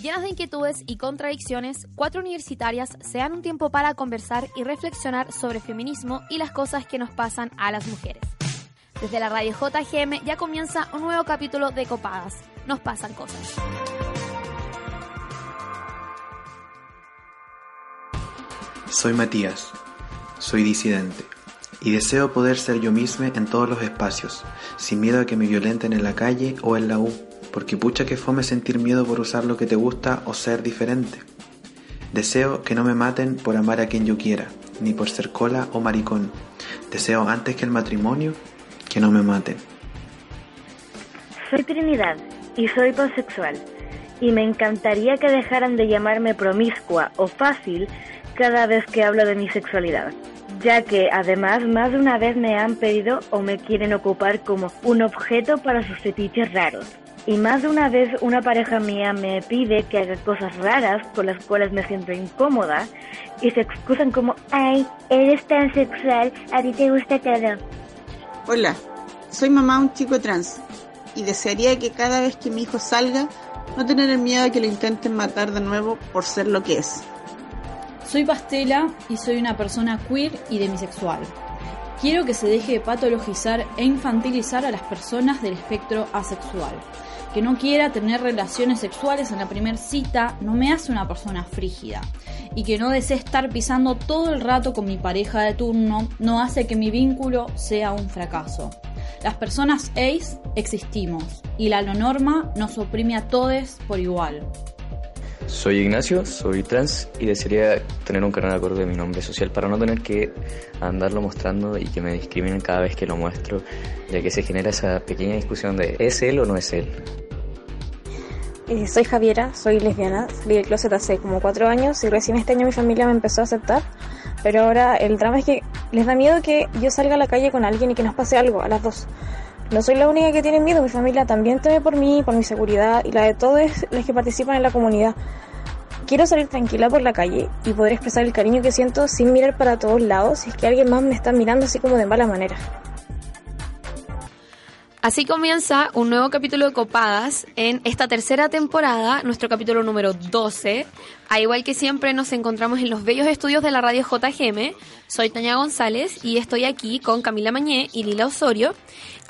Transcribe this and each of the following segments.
Llenas de inquietudes y contradicciones, cuatro universitarias se dan un tiempo para conversar y reflexionar sobre feminismo y las cosas que nos pasan a las mujeres. Desde la radio JGM ya comienza un nuevo capítulo de Copadas. Nos pasan cosas. Soy Matías, soy disidente y deseo poder ser yo misma en todos los espacios, sin miedo a que me violenten en la calle o en la U, porque pucha que fome sentir miedo por usar lo que te gusta o ser diferente. Deseo que no me maten por amar a quien yo quiera, ni por ser cola o maricón. Deseo antes que el matrimonio que no me maten. Soy Trinidad y soy pansexual. Y me encantaría que dejaran de llamarme promiscua o fácil cada vez que hablo de mi sexualidad, ya que además más de una vez me han pedido o me quieren ocupar como un objeto para sus fetiches raros. Y más de una vez una pareja mía me pide que haga cosas raras con las cuales me siento incómoda y se excusan como, ay, eres tan sexual, a ti te gusta todo. Hola, soy mamá de un chico trans y desearía que cada vez que mi hijo salga no tener el miedo a que lo intenten matar de nuevo por ser lo que es. Soy Pastela y soy una persona queer y demisexual. Quiero que se deje de patologizar e infantilizar a las personas del espectro asexual. Que no quiera tener relaciones sexuales en la primera cita no me hace una persona frígida. Y que no desee estar pisando todo el rato con mi pareja de turno no hace que mi vínculo sea un fracaso. Las personas ace existimos y la norma nos oprime a todos por igual. Soy Ignacio, soy trans y desearía tener un canal acorde de mi nombre social para no tener que andarlo mostrando y que me discriminen cada vez que lo muestro, ya que se genera esa pequeña discusión de ¿es él o no es él? Eh, soy Javiera, soy lesbiana, salí del closet hace como cuatro años y recién este año mi familia me empezó a aceptar, pero ahora el drama es que les da miedo que yo salga a la calle con alguien y que nos pase algo a las dos. No soy la única que tiene miedo, mi familia también teme por mí, por mi seguridad y la de todos los que participan en la comunidad. Quiero salir tranquila por la calle y poder expresar el cariño que siento sin mirar para todos lados si es que alguien más me está mirando así como de mala manera. Así comienza un nuevo capítulo de Copadas en esta tercera temporada, nuestro capítulo número 12. A igual que siempre nos encontramos en los bellos estudios de la radio JGM. Soy Tania González y estoy aquí con Camila Mañé y Lila Osorio.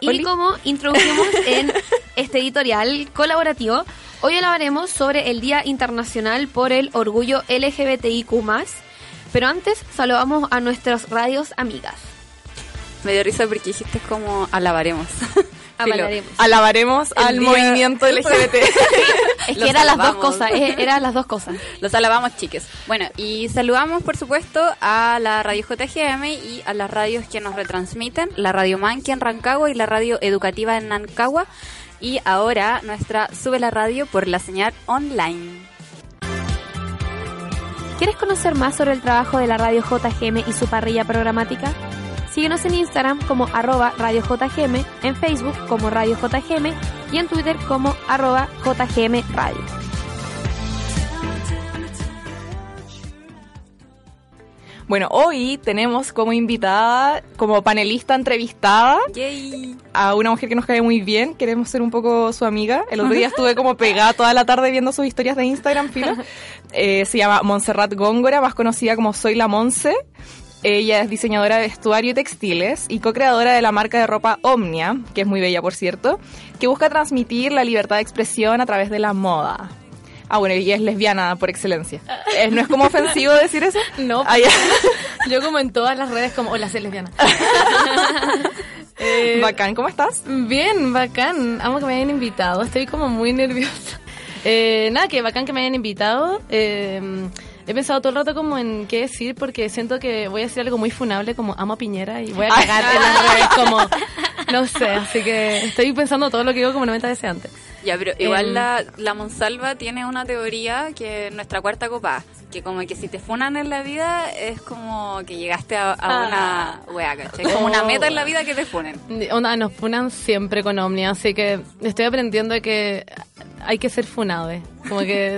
Y como introducimos en este editorial colaborativo, hoy hablaremos sobre el Día Internacional por el Orgullo LGBTIQ+. Pero antes saludamos a nuestras radios amigas. Me dio risa porque dijiste como alabaremos. Alabaremos. Alabaremos El al día- movimiento LGBT. Es que eran las dos cosas, eh, eran las dos cosas. Los alabamos, chiques. Bueno, y saludamos, por supuesto, a la radio JGM y a las radios que nos retransmiten, la Radio Manqui en Rancagua y la radio educativa en Nancagua. Y ahora nuestra Sube la Radio por la señal online. ¿Quieres conocer más sobre el trabajo de la radio JGM y su parrilla programática? Síguenos en Instagram como arroba Radio JGM, en Facebook como Radio JGM y en Twitter como arroba JGM Radio. Bueno, hoy tenemos como invitada, como panelista entrevistada, Yay. a una mujer que nos cae muy bien. Queremos ser un poco su amiga. El otro día estuve como pegada toda la tarde viendo sus historias de Instagram, filo. Eh, se llama Montserrat Góngora, más conocida como Soy la Monse. Ella es diseñadora de vestuario y textiles y co-creadora de la marca de ropa Omnia, que es muy bella, por cierto, que busca transmitir la libertad de expresión a través de la moda. Ah, bueno, y es lesbiana por excelencia. Eh, ¿No es como ofensivo decir eso? No, Ah, yo como en todas las redes como, hola, soy lesbiana. Eh, Bacán, ¿cómo estás? Bien, bacán. Amo que me hayan invitado. Estoy como muy nerviosa. Eh, nada, que bacán que me hayan invitado. Eh, he pensado todo el rato como en qué decir porque siento que voy a decir algo muy funable como amo a Piñera y voy a cagar en las redes como... No sé, así que estoy pensando todo lo que digo como 90 veces antes. Ya, pero igual Em, la, la Monsalva tiene una teoría que nuestra cuarta copa, que como que si te funan en la vida es como que llegaste a, a una wea, ¿cachai? Como una Oh. meta en la vida que te funen. Onda, nos funan siempre con Omnia, así que estoy aprendiendo que hay que ser funado, eh. Como que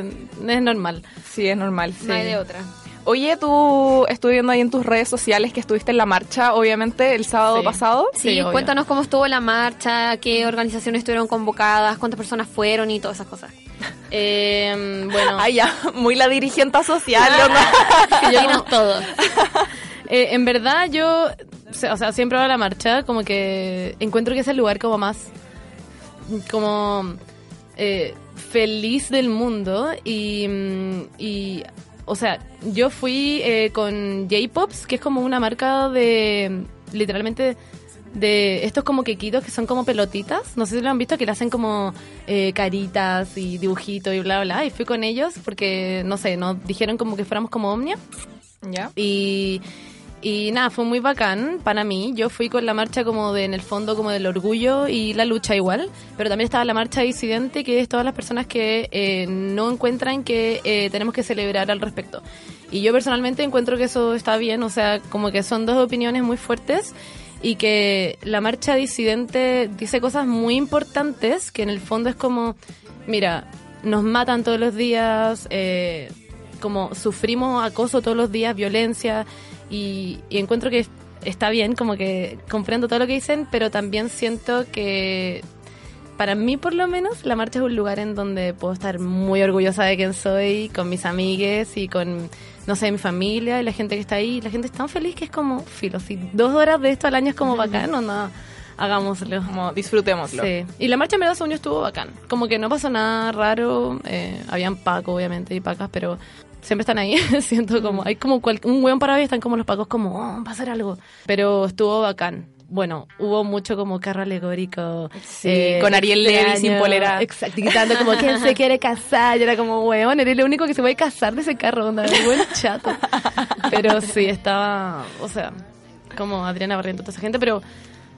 es normal. Sí, es normal. No hay de otra. Oye, tú estuve viendo ahí en tus redes sociales que estuviste en la marcha, obviamente, el sábado Sí. pasado. Sí, Sí, cuéntanos cómo estuvo la marcha, qué organizaciones estuvieron convocadas, cuántas personas fueron y todas esas cosas. Eh, bueno, Ay, ya, muy la dirigente social, que yo Dinos todo. Eh, en verdad yo, o sea, siempre a la marcha, como que encuentro que es el lugar como más, como eh, feliz del mundo y, mm, y, o sea, yo fui eh, con J-Pops, que es como una marca de, literalmente, de estos como quequitos que son como pelotitas, no sé si lo han visto, que le hacen como eh, caritas y dibujitos y bla, bla, y fui con ellos porque, no sé, nos dijeron como que fuéramos como Omnia. ¿Ya? Y, y nada, fue muy bacán para mí. Yo fui con la marcha como de, en el fondo, como del orgullo y la lucha igual. Pero también estaba la marcha disidente, que es todas las personas que eh, no encuentran que eh, tenemos que celebrar al respecto. Y yo personalmente encuentro que eso está bien, o sea, como que son dos opiniones muy fuertes y que la marcha disidente dice cosas muy importantes, que en el fondo es como, mira, nos matan todos los días, eh, como sufrimos acoso todos los días, violencia, y, y encuentro que está bien, como que comprendo todo lo que dicen, pero también siento que para mí por lo menos la marcha es un lugar en donde puedo estar muy orgullosa de quién soy, con mis amigues y con, no sé, mi familia y la gente que está ahí. La gente es tan feliz que es como, filo, si dos horas de esto al año es como bacán o no, hagámoslo. Como disfrutémoslo. Sí. Y la marcha en verdad según yo estuvo bacán. Como que no pasó nada raro. Eh, habían Paco, obviamente, y Pacas, pero siempre están ahí. Siento como, hay como cual- un hueón para ver, están como los Pacos como, oh, va a ser algo. Pero estuvo bacán. Bueno, hubo mucho como carro alegórico. eh, con Ariel Levy sin polera. Exacto, gritando como, ¿quién se quiere casar? Y era como, weón, eres el único que se puede casar de ese carro, onda, buen chato. Pero sí, estaba, o sea, como Adriana Barriento, toda esa gente, pero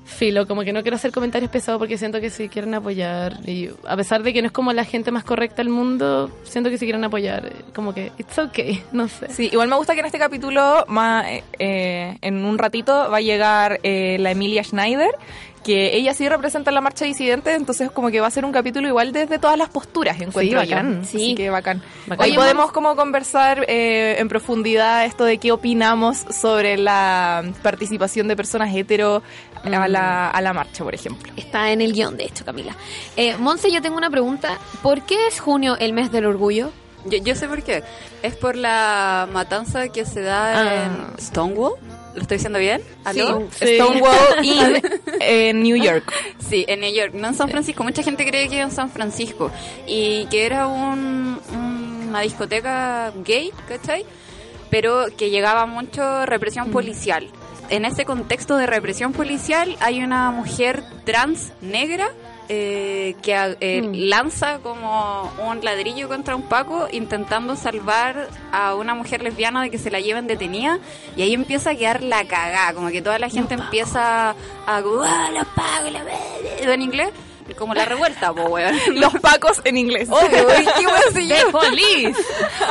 filo, como que no quiero hacer comentarios pesados porque siento que sí quieren apoyar. Y a pesar de que no es como la gente más correcta del mundo, siento que sí quieren apoyar. eh, Como que, it's okay, no sé. Sí, igual me gusta que en este capítulo, más, eh, en un ratito, va a llegar eh, la Emilia Schneider, que ella sí representa la marcha disidente, entonces como que va a ser un capítulo igual desde todas las posturas, encuentro yo. bacán, Así sí. que bacán. Oye, podemos como conversar eh, en profundidad esto de qué opinamos sobre la participación de personas hetero a, la, a la marcha, por ejemplo. Está en el guion, de hecho, Camila. Eh, Monse, yo tengo una pregunta. ¿Por qué es junio el mes del orgullo? Yo, yo sé por qué. Es por la matanza que se da Ah. en Stonewall. ¿Lo estoy diciendo bien? ¿Aló? Sí. Stonewall in eh, New York. Sí, en New York, no en San Francisco. Mucha gente cree que en San Francisco. Y que era un, un- una discoteca gay, ¿cachai? Pero que llegaba mucho represión policial. En ese contexto de represión policial hay una mujer trans negra eh, que eh, lanza como un ladrillo contra un Paco intentando salvar a una mujer lesbiana de que se la lleven detenida y ahí empieza a quedar la cagada, como que toda la gente empieza a ¡Ah, los Pacos, la en inglés, como la revuelta, po weón. Los pacos en inglés. Obvio, ¿qué voy a decir yo? ¡The police!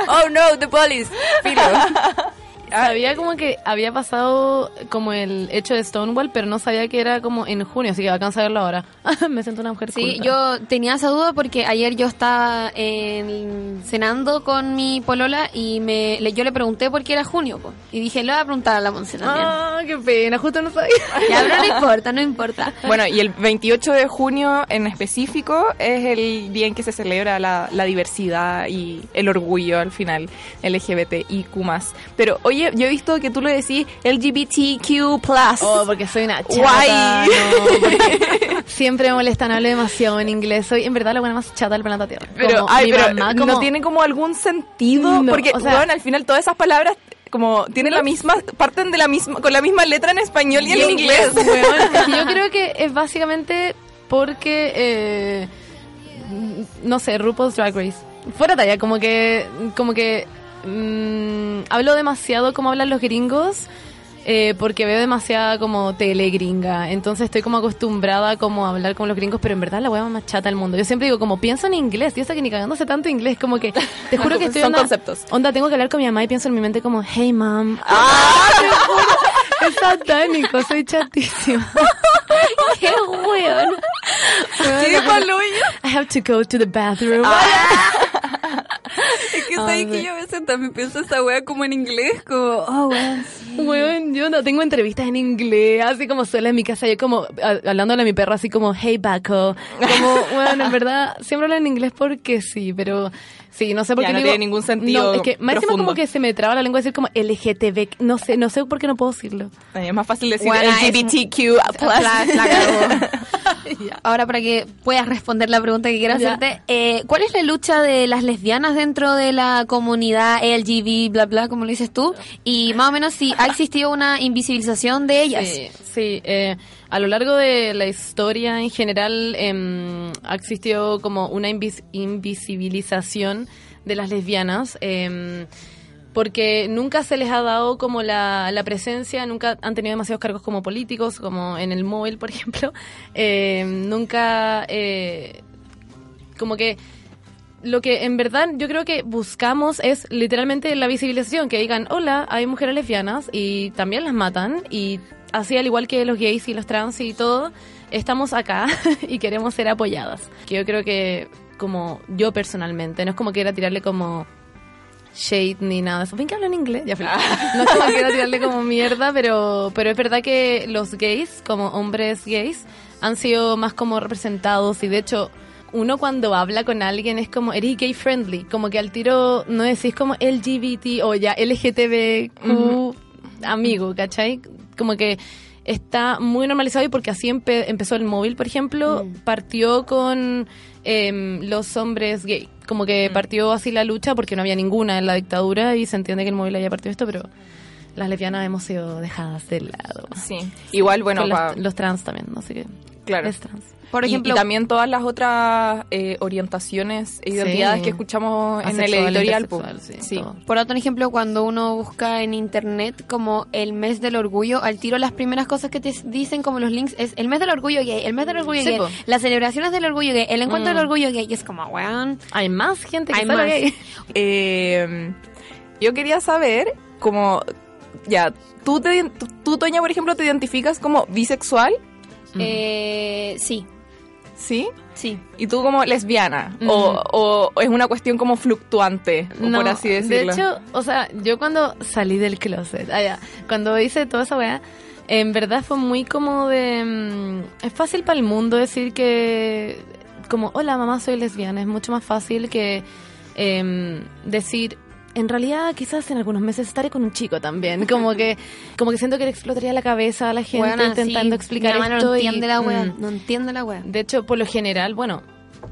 Oh no, the police. Filo. Sabía como que había pasado como el hecho de Stonewall, pero no sabía que era como en junio, así que bacán saberlo ahora. Me siento una mujer Sí, culta. yo tenía esa duda porque ayer yo estaba en- cenando con mi polola y me, le- yo le pregunté por qué era junio. po. Y dije, le voy a preguntar a la Monse también. Ah, qué pena, justo no sabía. Ya, pero no importa, no importa. Bueno, y el 28 de junio en específico es el día en que se celebra la, la diversidad y el orgullo al final LGBTIQ+. Pero oye, yo he visto que tú lo decís LGBTQ+. Oh, porque soy una chata. Guay. no, siempre me molestan, hablo demasiado en inglés. Soy en verdad la buena más chata del planeta Tierra. pero, Como ay, mi pero mamá, no tiene como algún sentido, No, porque o sea- bueno, al final todas esas palabras como tienen la misma, parten de la misma, con la misma letra en español y en inglés. Es que yo creo que es básicamente porque, eh, no sé, RuPaul's Drag Race. Fuera talla, como que, como que mm, hablo demasiado como hablan los gringos. eh, porque veo demasiada como tele gringa, entonces estoy como acostumbrada como a hablar con los gringos, pero en verdad la hueá más chata del mundo. Yo siempre digo como pienso en inglés, y eso que ni cagándose tanto inglés, como que te juro que estoy Son onda- conceptos. Onda, tengo que hablar con mi mamá y pienso en mi mente como, hey mom. ¡Ah! es satánico, soy chatísima. ¡Qué weón! ¿Qué? I have to go to the bathroom. Es que sabes que yo a veces también pienso esta wea como en inglés, como, oh, weón, sí. Bueno, yo no tengo entrevistas en inglés, así como sola en mi casa, yo como hablándole a mi perro así como, hey Baco. Como, bueno, en verdad, siempre hablo en inglés porque sí, pero sí, no sé por Ya, qué no digo- tiene ningún sentido No, es que más encima profundo. como que se me traba la lengua decir como LGTB, no sé, no sé por qué no puedo decirlo. Es más fácil decir Bueno, LGBTQ+. La- la cagó. Ahora para que puedas responder la pregunta que quiero hacerte, eh, ¿cuál es la lucha de las lesbianas dentro de la comunidad LGBT, bla bla, como lo dices tú? Y más o menos si ha existido una invisibilización de ellas. Sí, sí. eh, a lo largo de la historia en general em, ha existido como una invis- invisibilización de las lesbianas. em, porque nunca se les ha dado como la, la presencia, nunca han tenido demasiados cargos como políticos, como en el móvil, por ejemplo. Em, nunca, eh, como que lo que en verdad yo creo que buscamos es literalmente la visibilización, que digan, hola, hay mujeres lesbianas y también las matan y así al igual que los gays y los trans y todo, estamos acá y queremos ser apoyadas. Que yo creo que como yo personalmente, no es como quiera tirarle como shade ni nada. de eso. ¿Ven que hablo en inglés? Ya, feliz. No es como que quiera tirarle como mierda, pero, pero es verdad que los gays, como hombres gays, han sido más como representados y de hecho uno cuando habla con alguien es como eres gay friendly, como que al tiro no decís como LGBT o ya LGTBQ amigo, ¿cachai? Como que está muy normalizado y porque así empe- empezó el móvil, por ejemplo, partió con em, los hombres gay. Como que partió así la lucha porque no había ninguna en la dictadura y se entiende que el móvil haya partido esto, pero las lesbianas hemos sido dejadas de lado. Sí. Igual, bueno, los trans también, no sé qué. Claro. Es trans. Por Y- ejemplo, y, también todas las otras eh, orientaciones e identidades Sí. que escuchamos en el editorial. sí, Sí. por otro ejemplo, cuando uno busca en internet como el mes del orgullo, al tiro las primeras cosas que te dicen como los links es el mes del orgullo gay, el mes del orgullo gay, las celebraciones del orgullo gay, el encuentro Mm. del orgullo gay, y es como, weón, Hay más gente que Hay más. gay. Eh, yo quería saber, como, ya, ¿tú, te, tú, tú, Toña, por ejemplo, te identificas como bisexual? eh, sí, ¿Sí? sí. ¿Y tú como lesbiana? Mm. O, o- o es una cuestión como fluctuante, o por así decirlo? De hecho, o sea, yo cuando salí del closet, ah, ya, cuando hice toda esa weá, en verdad fue muy como de... mm, es fácil para el mundo decir que... Como, hola mamá, soy lesbiana. Es mucho más fácil que em, decir... En realidad, quizás en algunos meses estaré con un chico también. Como que, como que siento que le explotaría la cabeza a la gente intentando sí, explicar esto. no y, entiende la wea, mm, no entiende la wea. de hecho, por lo general, bueno,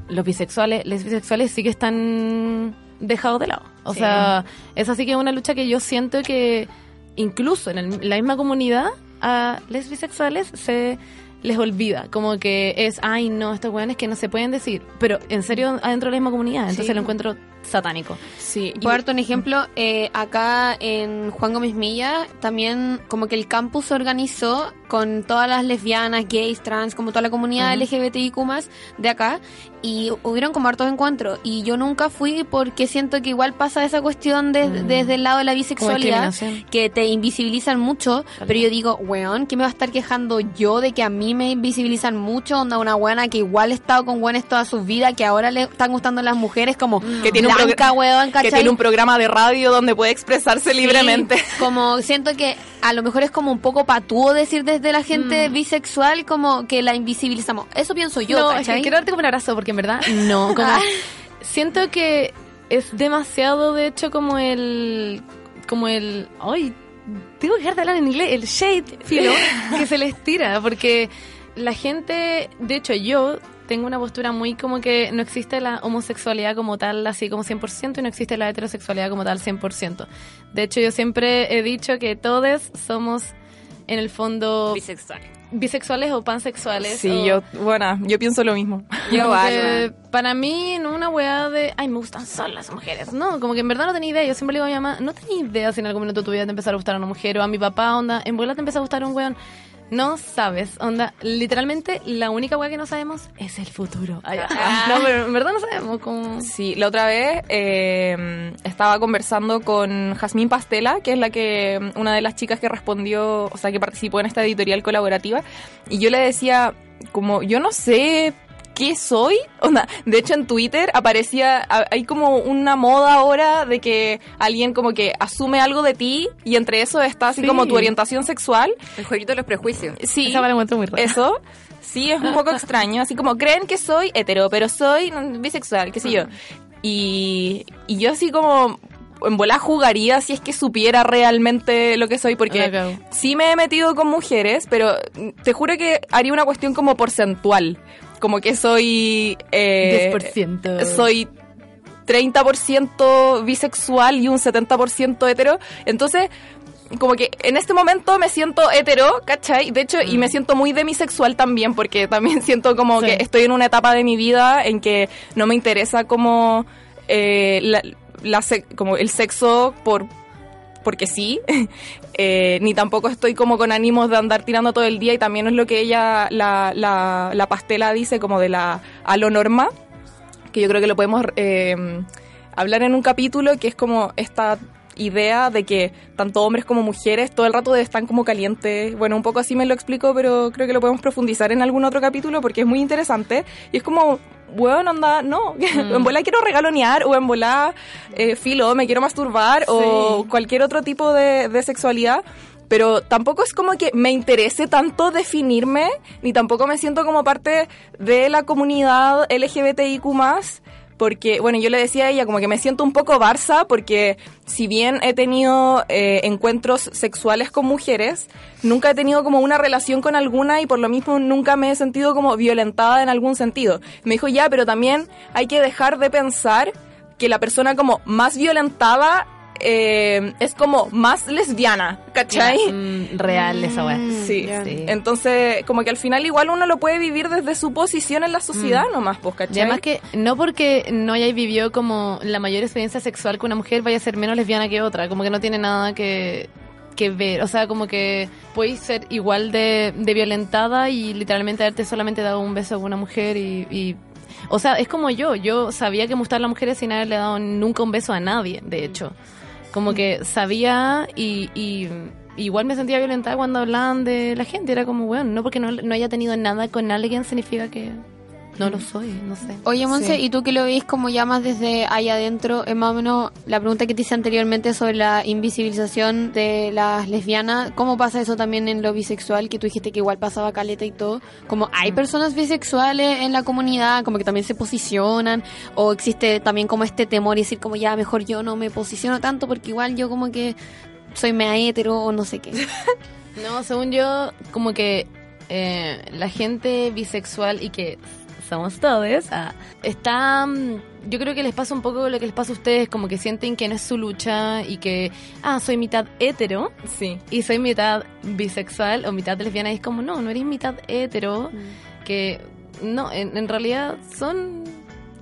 los bisexuales, los bisexuales sí que están dejados de lado. O Sí. sea, es así que es una lucha que yo siento que incluso en el- la misma comunidad a los bisexuales se les olvida, como que es, ay no, estos weones que no se pueden decir, pero en serio adentro de la misma comunidad, entonces Sí. lo encuentro satánico. Sí. y- Por darte un ejemplo, eh, acá en Juan Gómez Milla, también como que el campus se organizó con todas las lesbianas, gays, trans, como toda la comunidad LGBTIQ más de acá, y hubieron como hartos encuentros. Y yo nunca fui porque siento que igual pasa esa cuestión de- Mm. desde el lado de la bisexualidad, que te invisibilizan mucho, pero yo digo, weón, ¿qué me va a estar quejando yo de que a mí me invisibilizan mucho? Onda, una buena que igual ha estado con buenas toda su vida, que ahora le están gustando las mujeres como Que tiene un que tiene un programa de radio donde puede expresarse libremente. Sí, como siento que a lo mejor es como un poco patúo decir desde la gente bisexual como que la invisibilizamos. Eso pienso yo, no, que quiero darte como un abrazo porque en verdad no, como siento que es demasiado de hecho como el como el ay, tengo que dejar de hablar en inglés, el shade filo que se les tira porque la gente, de hecho yo tengo una postura muy como que no existe la homosexualidad como tal, así como 100%, y no existe la heterosexualidad como tal 100%. De hecho, yo siempre he dicho que todos somos, en el fondo, Bisexual. bisexuales o pansexuales. Sí, o- yo, bueno, yo pienso lo mismo. Yo que para mí, no una weá de, ay, me gustan solo las mujeres. No, como que en verdad no tenía idea. Yo siempre le digo a mi mamá, no tenía idea si en algún minuto tu vida te empezara a gustar una mujer. O a mi papá, onda, en vuela te empieza a gustar un weón. No sabes, onda, literalmente la única weá que no sabemos es el futuro. Ay, no, pero en verdad no sabemos cómo... Sí, la otra vez eh, estaba conversando con Jazmín Pastela, que es la que una de las chicas que respondió, o sea, que participó en esta editorial colaborativa, y yo le decía, como, yo no sé ¿qué soy? Onda, de hecho en Twitter aparecía, hay como una moda ahora de que alguien como que asume algo de ti y entre eso está así Sí. como tu orientación sexual. El jueguito de los prejuicios. Sí, Esa me la encuentro muy rara. eso. Sí, es un poco extraño, así como creen que soy hetero, pero soy bisexual, qué sé yo. Y, y yo así como en bola jugaría si es que supiera realmente lo que soy, porque sí me he metido con mujeres, pero te juro que haría una cuestión como porcentual. Como que soy... eh, 10%. soy 30% bisexual y un 70% hetero. Entonces, como que en este momento me siento hetero, ¿cachai? De hecho, y me siento muy demisexual también, porque también siento como Sí. que estoy en una etapa de mi vida en que no me interesa como, eh, la, como el sexo por porque sí, eh, ni tampoco estoy como con ánimos de andar tirando todo el día y también es lo que ella, la, la, la pastela dice como de la alonorma, que yo creo que lo podemos eh, hablar en un capítulo que es como esta idea de que tanto hombres como mujeres todo el rato están como calientes. Bueno, un poco así me lo explico, pero creo que lo podemos profundizar en algún otro capítulo porque es muy interesante. Y es como, bueno, anda, no, en bola quiero regalonear o en bola eh, filo, me quiero masturbar o cualquier otro tipo de, de sexualidad. Pero tampoco es como que me interese tanto definirme, ni tampoco me siento como parte de la comunidad LGBTIQ porque, bueno, yo le decía a ella como que me siento un poco Barça, porque si bien he tenido eh, encuentros sexuales con mujeres, nunca he tenido como una relación con alguna y por lo mismo nunca me he sentido como violentada en algún sentido. Me dijo, ya, pero también hay que dejar de pensar que la persona como más violentada eh, es como más lesbiana, ¿cachai? Mm, real esa weá. Sí. Sí. Entonces, como que al final igual uno lo puede vivir desde su posición en la sociedad nomás, pues, Y además que no porque no hayáis vivido como la mayor experiencia sexual con una mujer vaya a ser menos lesbiana que otra, como que no tiene nada que, que ver, o sea, como que podéis ser igual de, de violentada y literalmente haberte solamente dado un beso a una mujer y, y- o sea, es como yo, yo sabía que me gustaban las mujeres sin haberle dado nunca un beso a nadie, de hecho, como que sabía y... y Igual me sentía violentada cuando hablaban de la gente. Era como, bueno, no porque no, no haya tenido nada con alguien significa que no lo soy, no sé. Oye, Monse, Sí. y tú que lo veis como ya más desde ahí adentro, es más o menos la pregunta que te hice anteriormente sobre la invisibilización de las lesbianas, ¿cómo pasa eso también en lo bisexual? Que tú dijiste que igual pasaba caleta y todo. Como hay personas bisexuales en la comunidad, como que también se posicionan, o existe también como este temor y decir como ya mejor yo no me posiciono tanto porque igual yo como que soy mea hetero o no sé qué. No, según yo, como que eh, la gente bisexual y que somos todos, ah, está... mm, Yo creo que les pasa un poco lo que les pasa a ustedes, como que sienten que no es su lucha y que, ah, soy mitad hetero Sí. y soy mitad bisexual o mitad lesbiana y es como, no, no eres mitad hetero, Mm. que no, en, en realidad son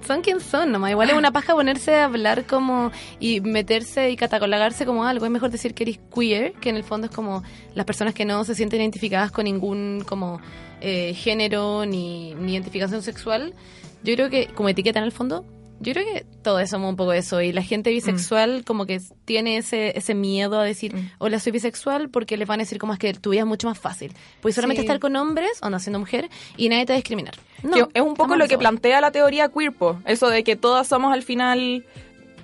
son quien son nomás. Igual es una paja ponerse a hablar como y meterse y catalogarse como algo. Es mejor decir que eres queer, que en el fondo es como las personas que no se sienten identificadas con ningún como eh, género ni, ni identificación sexual. Yo creo que como etiqueta en el fondo, yo creo que todos somos un poco eso. Y la gente bisexual como que tiene ese, ese miedo a decir, Mm. hola, soy bisexual, porque les van a decir como es que tu vida es mucho más fácil. Puedes solamente Sí. estar con hombres, o no siendo mujer, y nadie te va a discriminar. No, es un poco lo que plantea la teoría queer, po. Eso de que todas somos al final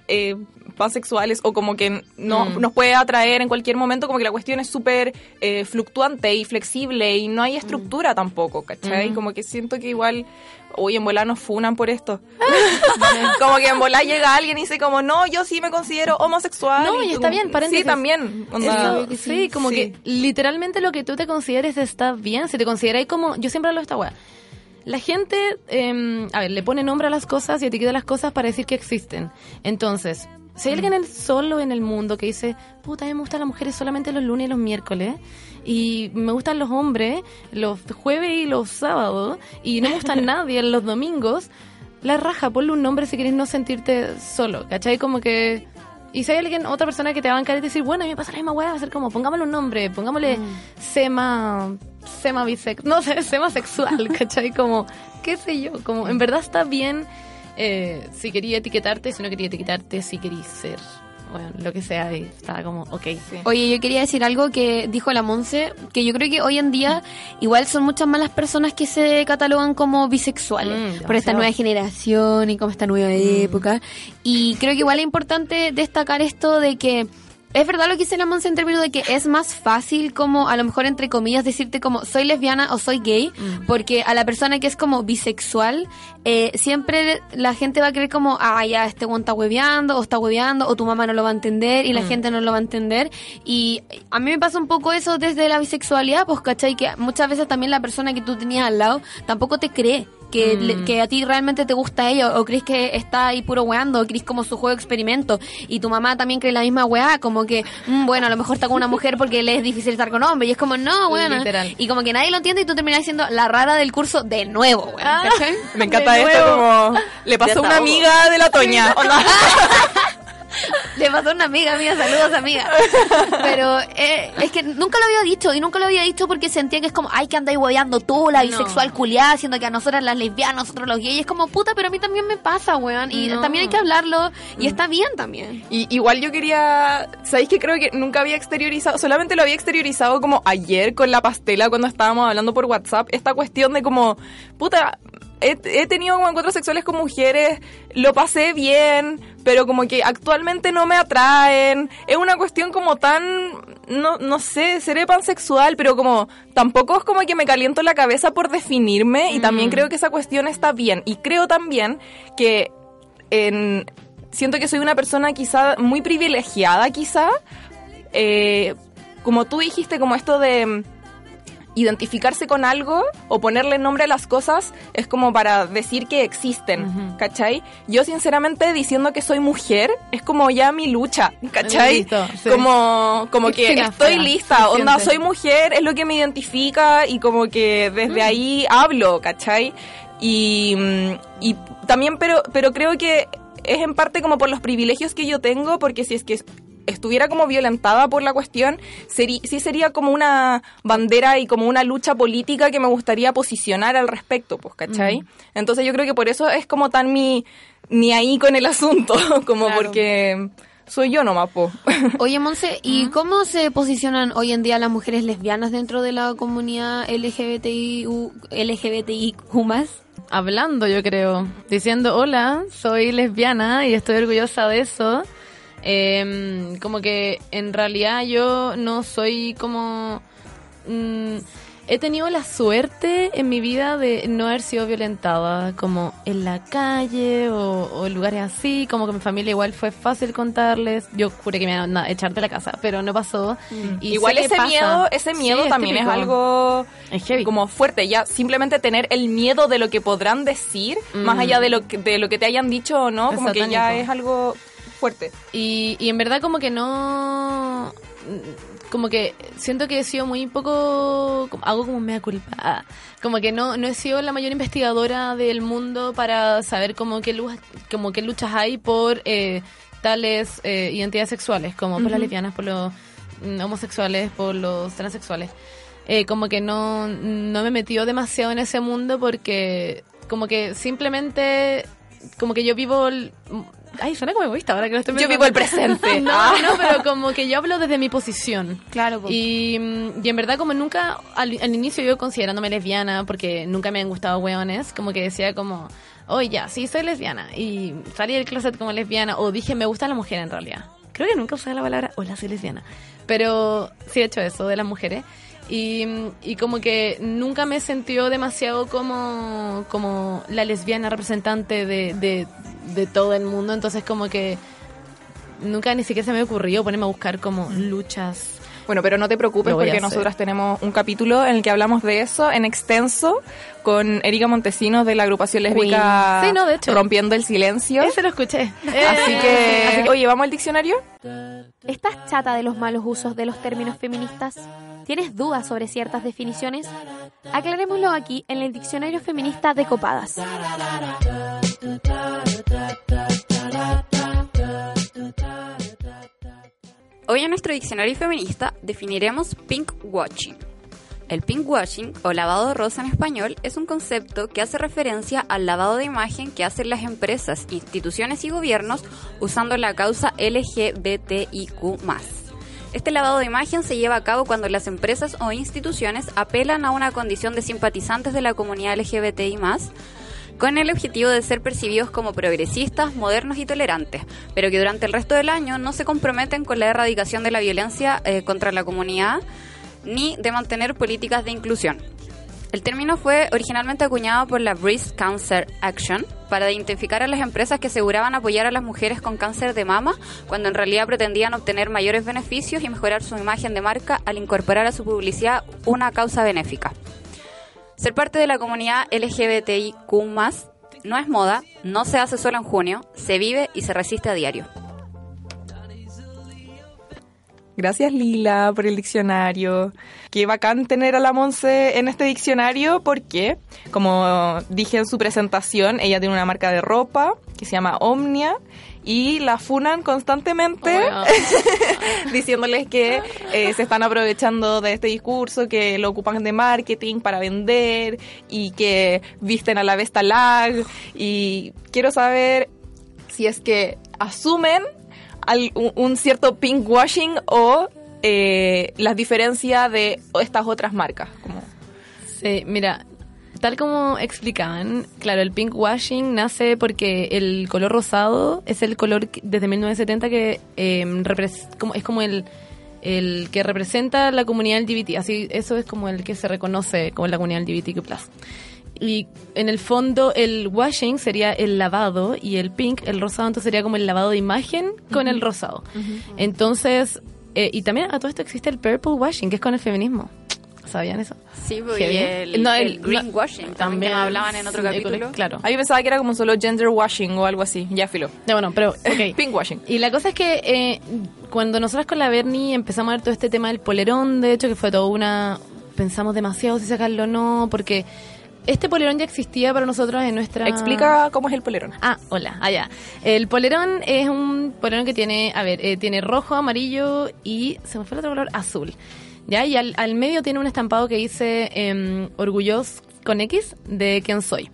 eh, pansexuales o como que no Mm. nos puede atraer en cualquier momento, como que la cuestión es súper eh, fluctuante y flexible y no hay estructura tampoco, ¿cachai? Mm. Como que siento que igual, uy, en volar nos funan por esto. como que en volar llega alguien y dice como, no, yo sí me considero homosexual. No, y está bien, Sí, paréntesis. también. onda, Eso, sí, como sí. que literalmente lo que tú te consideres está bien. Si te consideras como. Yo siempre hablo de esta weá. La gente, eh, a ver, le pone nombre a las cosas y etiqueta las cosas para decir que existen. Entonces, si hay alguien solo en el mundo que dice, puta, a mí me gustan las mujeres solamente los lunes y los miércoles, y me gustan los hombres los jueves y los sábados, y no me gustan nadie los domingos, la raja, ponle un nombre si querés no sentirte solo, ¿cachai? Como que... Y si hay alguien, otra persona que te va a bancar y decir, bueno, a mí me pasa la misma weá, va a ser como, pongámosle un nombre, pongámosle sema, sema bisex, no sé, sema sexual, ¿cachai? Como, qué sé yo, como, en verdad está bien eh, si quería etiquetarte, si no quería etiquetarte, si querías ser bueno, lo que sea, y estaba como, ok. Oye, yo quería decir algo que dijo la Monse, que yo creo que hoy en día igual son muchas más las personas que se catalogan como bisexuales Mm, por esta nueva generación y como esta nueva época. Y creo que igual es importante destacar esto de que es verdad lo que dice la Monse en términos de que es más fácil como a lo mejor entre comillas decirte como soy lesbiana o soy gay porque a la persona que es como bisexual eh, siempre la gente va a creer como ah ya este one está hueveando o está hueveando o tu mamá no lo va a entender y la Mm. gente no lo va a entender y a mí me pasa un poco eso desde la bisexualidad pues cachai que muchas veces también la persona que tú tenías al lado tampoco te cree que, Mm. le- que a ti realmente te gusta ella o crees que está ahí puro weando o crees como su juego de experimento y tu mamá también cree la misma weá como que mm, bueno a lo mejor está con una mujer porque le es difícil estar con hombre y es como no weón Literal. y como que nadie lo entiende y tú terminas siendo la rara del curso de nuevo weón Ah. Me encanta esto nuevo. como le pasó a una amiga de la Toña. Le pasó a una amiga mía, saludos amiga. Pero eh, es que nunca lo había dicho y nunca lo había dicho porque sentía que es como, ay, que andáis hueveando tú, la bisexual culiada, siendo que a nosotras las lesbianas, nosotros los gays, es como puta, pero a mí también me pasa, weón. Y No. también hay que hablarlo y está bien también. Y igual yo quería, ¿sabéis que creo que nunca había exteriorizado, solamente lo había exteriorizado como ayer con la pastela cuando estábamos hablando por WhatsApp, esta cuestión de como, puta, he, he tenido como encuentros sexuales con mujeres, lo pasé bien, pero como que actualmente no me atraen, es una cuestión como tan, no, no sé, seré pansexual, pero como tampoco es como que me caliento la cabeza por definirme y también creo que esa cuestión está bien. Y creo también que en, siento que soy una persona quizá muy privilegiada, quizá. Eh, como tú dijiste, como esto de mm, identificarse con algo o ponerle nombre a las cosas es como para decir que existen, ¿cachai? Yo sinceramente diciendo que soy mujer es como ya mi lucha, ¿cachai? Listo, sí. Como, como que estoy fuera, lista, onda, soy mujer, es lo que me identifica y como que desde ahí hablo, ¿cachai? Y, mm, y también, pero, pero creo que es en parte como por los privilegios que yo tengo, porque si es que estuviera como violentada por la cuestión, seri- sí sería como una bandera y como una lucha política que me gustaría posicionar al respecto, pues, ¿cachai? Entonces yo creo que por eso es como tan mi, mi ahí con el asunto, como Claro. porque soy yo nomás, po. Oye, Monse, ¿y cómo se posicionan hoy en día las mujeres lesbianas dentro de la comunidad LGBTI, LGBTIQ+. hablando, yo creo, diciendo, hola, soy lesbiana y estoy orgullosa de eso. Em, como que en realidad yo no soy como... mm, he tenido la suerte en mi vida de no haber sido violentada como en la calle o, o en lugares así, como que mi familia igual fue fácil contarles. Yo juré que me iban a echar de la casa, pero no pasó. Y Igual ese miedo, ese miedo Sí, también es algo Es heavy. como fuerte, ya simplemente tener el miedo de lo que podrán decir, más Mm. allá de lo que, de lo que te hayan dicho o no, como que ya es algo fuerte. Y, y en verdad como que no... Como que siento que he sido muy poco... Hago como mea culpa. Como que no, no he sido la mayor investigadora del mundo para saber como qué, como qué luchas hay por eh, tales eh, identidades sexuales, como por las lesbianas, por los homosexuales, por los transexuales. Eh, como que no, no me he metido demasiado en ese mundo porque como que simplemente como que yo vivo ay suena como egoísta ahora que lo estoy Yo pensando. vivo el presente. no Ah. no pero como que yo hablo desde mi posición Claro, po. y, mm, y en verdad como nunca al, al inicio yo considerándome lesbiana porque nunca me han gustado hueones como que decía como oye ya sí soy lesbiana y salí del closet como lesbiana o dije me gusta la mujer en realidad creo que nunca usé la palabra hola soy lesbiana pero sí he hecho eso de las mujeres y, y como que nunca me sentió demasiado como, como la lesbiana representante de, de, de todo el mundo. Entonces como que nunca ni siquiera se me ocurrió ponerme a buscar como luchas. Bueno, pero no te preocupes porque nosotras tenemos un capítulo en el que hablamos de eso en extenso con Erika Montesinos de la agrupación lésbica Sí, no, de hecho. Rompiendo el Silencio. Ese lo escuché. Así que, así que, oye, ¿vamos al diccionario? ¿Estás chata de los malos usos de los términos feministas? ¿Tienes dudas sobre ciertas definiciones? Aclarémoslo aquí en el Diccionario Feminista de Copadas. Hoy en nuestro diccionario feminista definiremos pink watching. El pinkwashing, o lavado rosa en español, es un concepto que hace referencia al lavado de imagen que hacen las empresas, instituciones y gobiernos usando la causa LGBTIQ+. Este lavado de imagen se lleva a cabo cuando las empresas o instituciones apelan a una condición de simpatizantes de la comunidad LGBTI+, con el objetivo de ser percibidos como progresistas, modernos y tolerantes, pero que durante el resto del año no se comprometen con la erradicación de la violencia eh, contra la comunidad ni de mantener políticas de inclusión. El término fue originalmente acuñado por la Breast Cancer Action para identificar a las empresas que aseguraban apoyar a las mujeres con cáncer de mama cuando en realidad pretendían obtener mayores beneficios y mejorar su imagen de marca al incorporar a su publicidad una causa benéfica. Ser parte de la comunidad LGBTIQ no es moda, no se hace solo en junio, se vive y se resiste a diario. Gracias Lila por el diccionario. Qué bacán tener a la Monse en este diccionario porque, como dije en su presentación, ella tiene una marca de ropa que se llama Omnia y la funan constantemente diciéndoles que eh, se están aprovechando de este discurso, que lo ocupan de marketing para vender y que visten a la Vesta Lag y quiero saber si es que asumen al- un, un cierto pinkwashing o eh, las diferencias de estas otras marcas. Como, Sí, mira, tal como explicaban, claro, el pink washing nace porque el color rosado es el color que- desde 1970 que eh, como, es como el, el que representa la comunidad LGBT. Así, eso es como el que se reconoce como la comunidad LGBTQ+. Y en el fondo el washing sería el lavado y el pink, el rosado, entonces sería como el lavado de imagen con el rosado. Entonces, eh, y también a todo esto existe el purple washing, que es con el feminismo. ¿Sabían eso? Sí, pues, Heavy. y el, No, el el- greenwashing también, hablaban en otro sí, capítulo. Claro. Ah, yo pensaba que era como solo gender washing o algo así. Ya filo. Ya, bueno, pero, ok. Pinkwashing. Y la cosa es que eh, cuando nosotras con la Bernie empezamos a ver todo este tema del polerón, de hecho, que fue toda una... Pensamos demasiado si sacarlo o no, porque este polerón ya existía para nosotros en nuestra... Explica cómo es el polerón. Ah, hola, allá. El polerón es un polerón que tiene, a ver, eh, tiene rojo, amarillo y se me fue el otro color, azul. ¿Ya? Y al, al medio tiene un estampado que dice em, orgulloso con X de quién soy.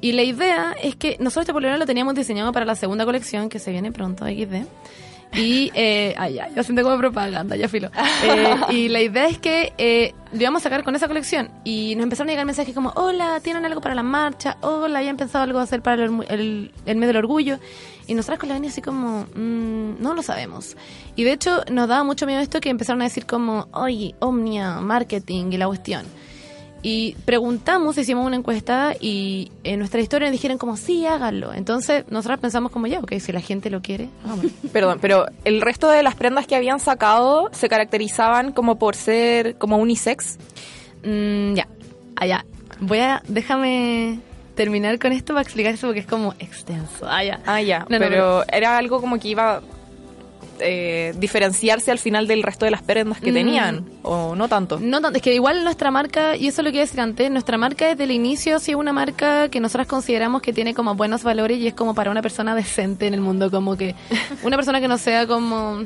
Y la idea es que nosotros este polerón lo teníamos diseñado para la segunda colección que se viene pronto, XD. Y, eh, ay, ya, yo siento como propaganda, ya filo. Eh, y la idea es que eh, lo íbamos a sacar con esa colección. Y nos empezaron a llegar mensajes como, hola, ¿tienen algo para la marcha? Hola, ¿habían pensado algo hacer para el, el, mes del orgullo? Y nosotras con la así como, "Mm, no lo sabemos. Y de hecho nos daba mucho miedo esto que empezaron a decir como, oye, Omnia, marketing y la cuestión. Y preguntamos, hicimos una encuesta y en nuestra historia nos dijeron como, sí, háganlo. Entonces nosotras pensamos como, ya, ok, si la gente lo quiere, hagámoslo. Perdón, pero el resto de las prendas que habían sacado se caracterizaban como por ser como unisex. Mm, ya, allá. Voy a, déjame terminar con esto para explicar eso porque es como extenso. Allá. Ah, ya. No, no, pero era algo como que iba eh, diferenciarse al final del resto de las prendas que Mm. tenían. O no tanto. No tanto, es que igual nuestra marca, y eso lo que decir antes, nuestra marca desde el inicio sí es una marca que nosotras consideramos que tiene como buenos valores y es como para una persona decente en el mundo, como que una persona que no sea como...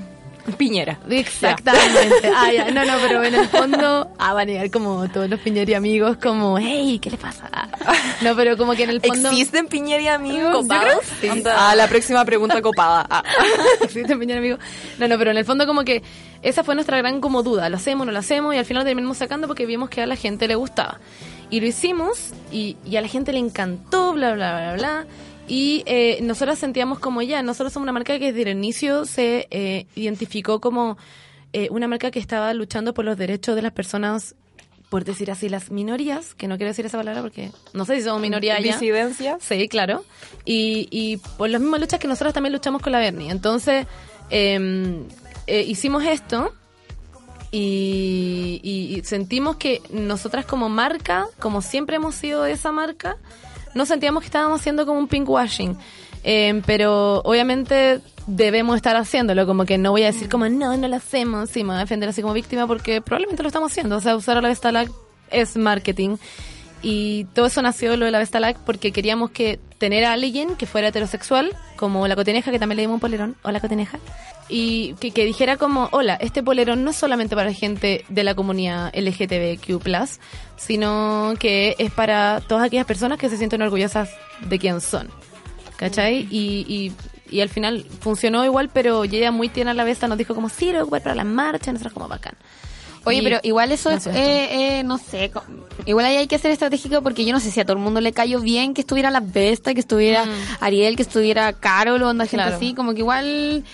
Piñera. Exactamente. Ah, ya. No, no, pero en el fondo, ah, van a llegar como todos los Piñeri amigos, como, hey, ¿qué le pasa? No, pero como que en el fondo... ¿Existen Piñera y amigos? ¿Copados? Sí. Ah, la próxima pregunta copada. Ah. Existen Piñera amigos. No, no, pero en el fondo como que esa fue nuestra gran como duda. ¿Lo hacemos, no lo hacemos? Y al final terminamos sacando porque vimos que a la gente le gustaba. Y lo hicimos y, y a la gente le encantó, bla, bla, bla, bla. Y eh, nosotros sentíamos como ya, nosotros somos una marca que desde el inicio se eh, identificó como eh, una marca que estaba luchando por los derechos de las personas, por decir así, las minorías, que no quiero decir esa palabra porque no sé si somos minoría ya. Disidencias. Sí, claro. Y, y por las mismas luchas que nosotros también luchamos con la Bernie. Entonces, eh, eh, hicimos esto y- y sentimos que nosotras como marca, como siempre hemos sido esa marca, no sentíamos que estábamos haciendo como un pinkwashing. Eh, pero obviamente debemos estar haciéndolo, como que no voy a decir como no, no lo hacemos, sí, me voy a defender así como víctima porque probablemente lo estamos haciendo, o sea, usar a la Vestalag es marketing y todo eso nació lo de la Vestalac porque queríamos que tener a alguien que fuera heterosexual, como la Cotineja, que también le dimos un polerón, o la Cotineja, y que, que dijera como, hola, este polerón no es solamente para gente de la comunidad LGTBQ+, sino que es para todas aquellas personas que se sienten orgullosas de quién son. ¿Cachai? Y, y, y al final funcionó igual, pero ella muy tierna a la vez nos dijo como, sí, lo voy a ocupar para la marcha, nosotros como bacán. Oye, Y pero igual eso es, eh, eh, no sé, igual ahí hay que ser estratégico porque yo no sé si a todo el mundo le cayó bien que estuviera la Vesta, que estuviera Ariel, que estuviera Carol o onda gente Mm. Claro. así, como que igual,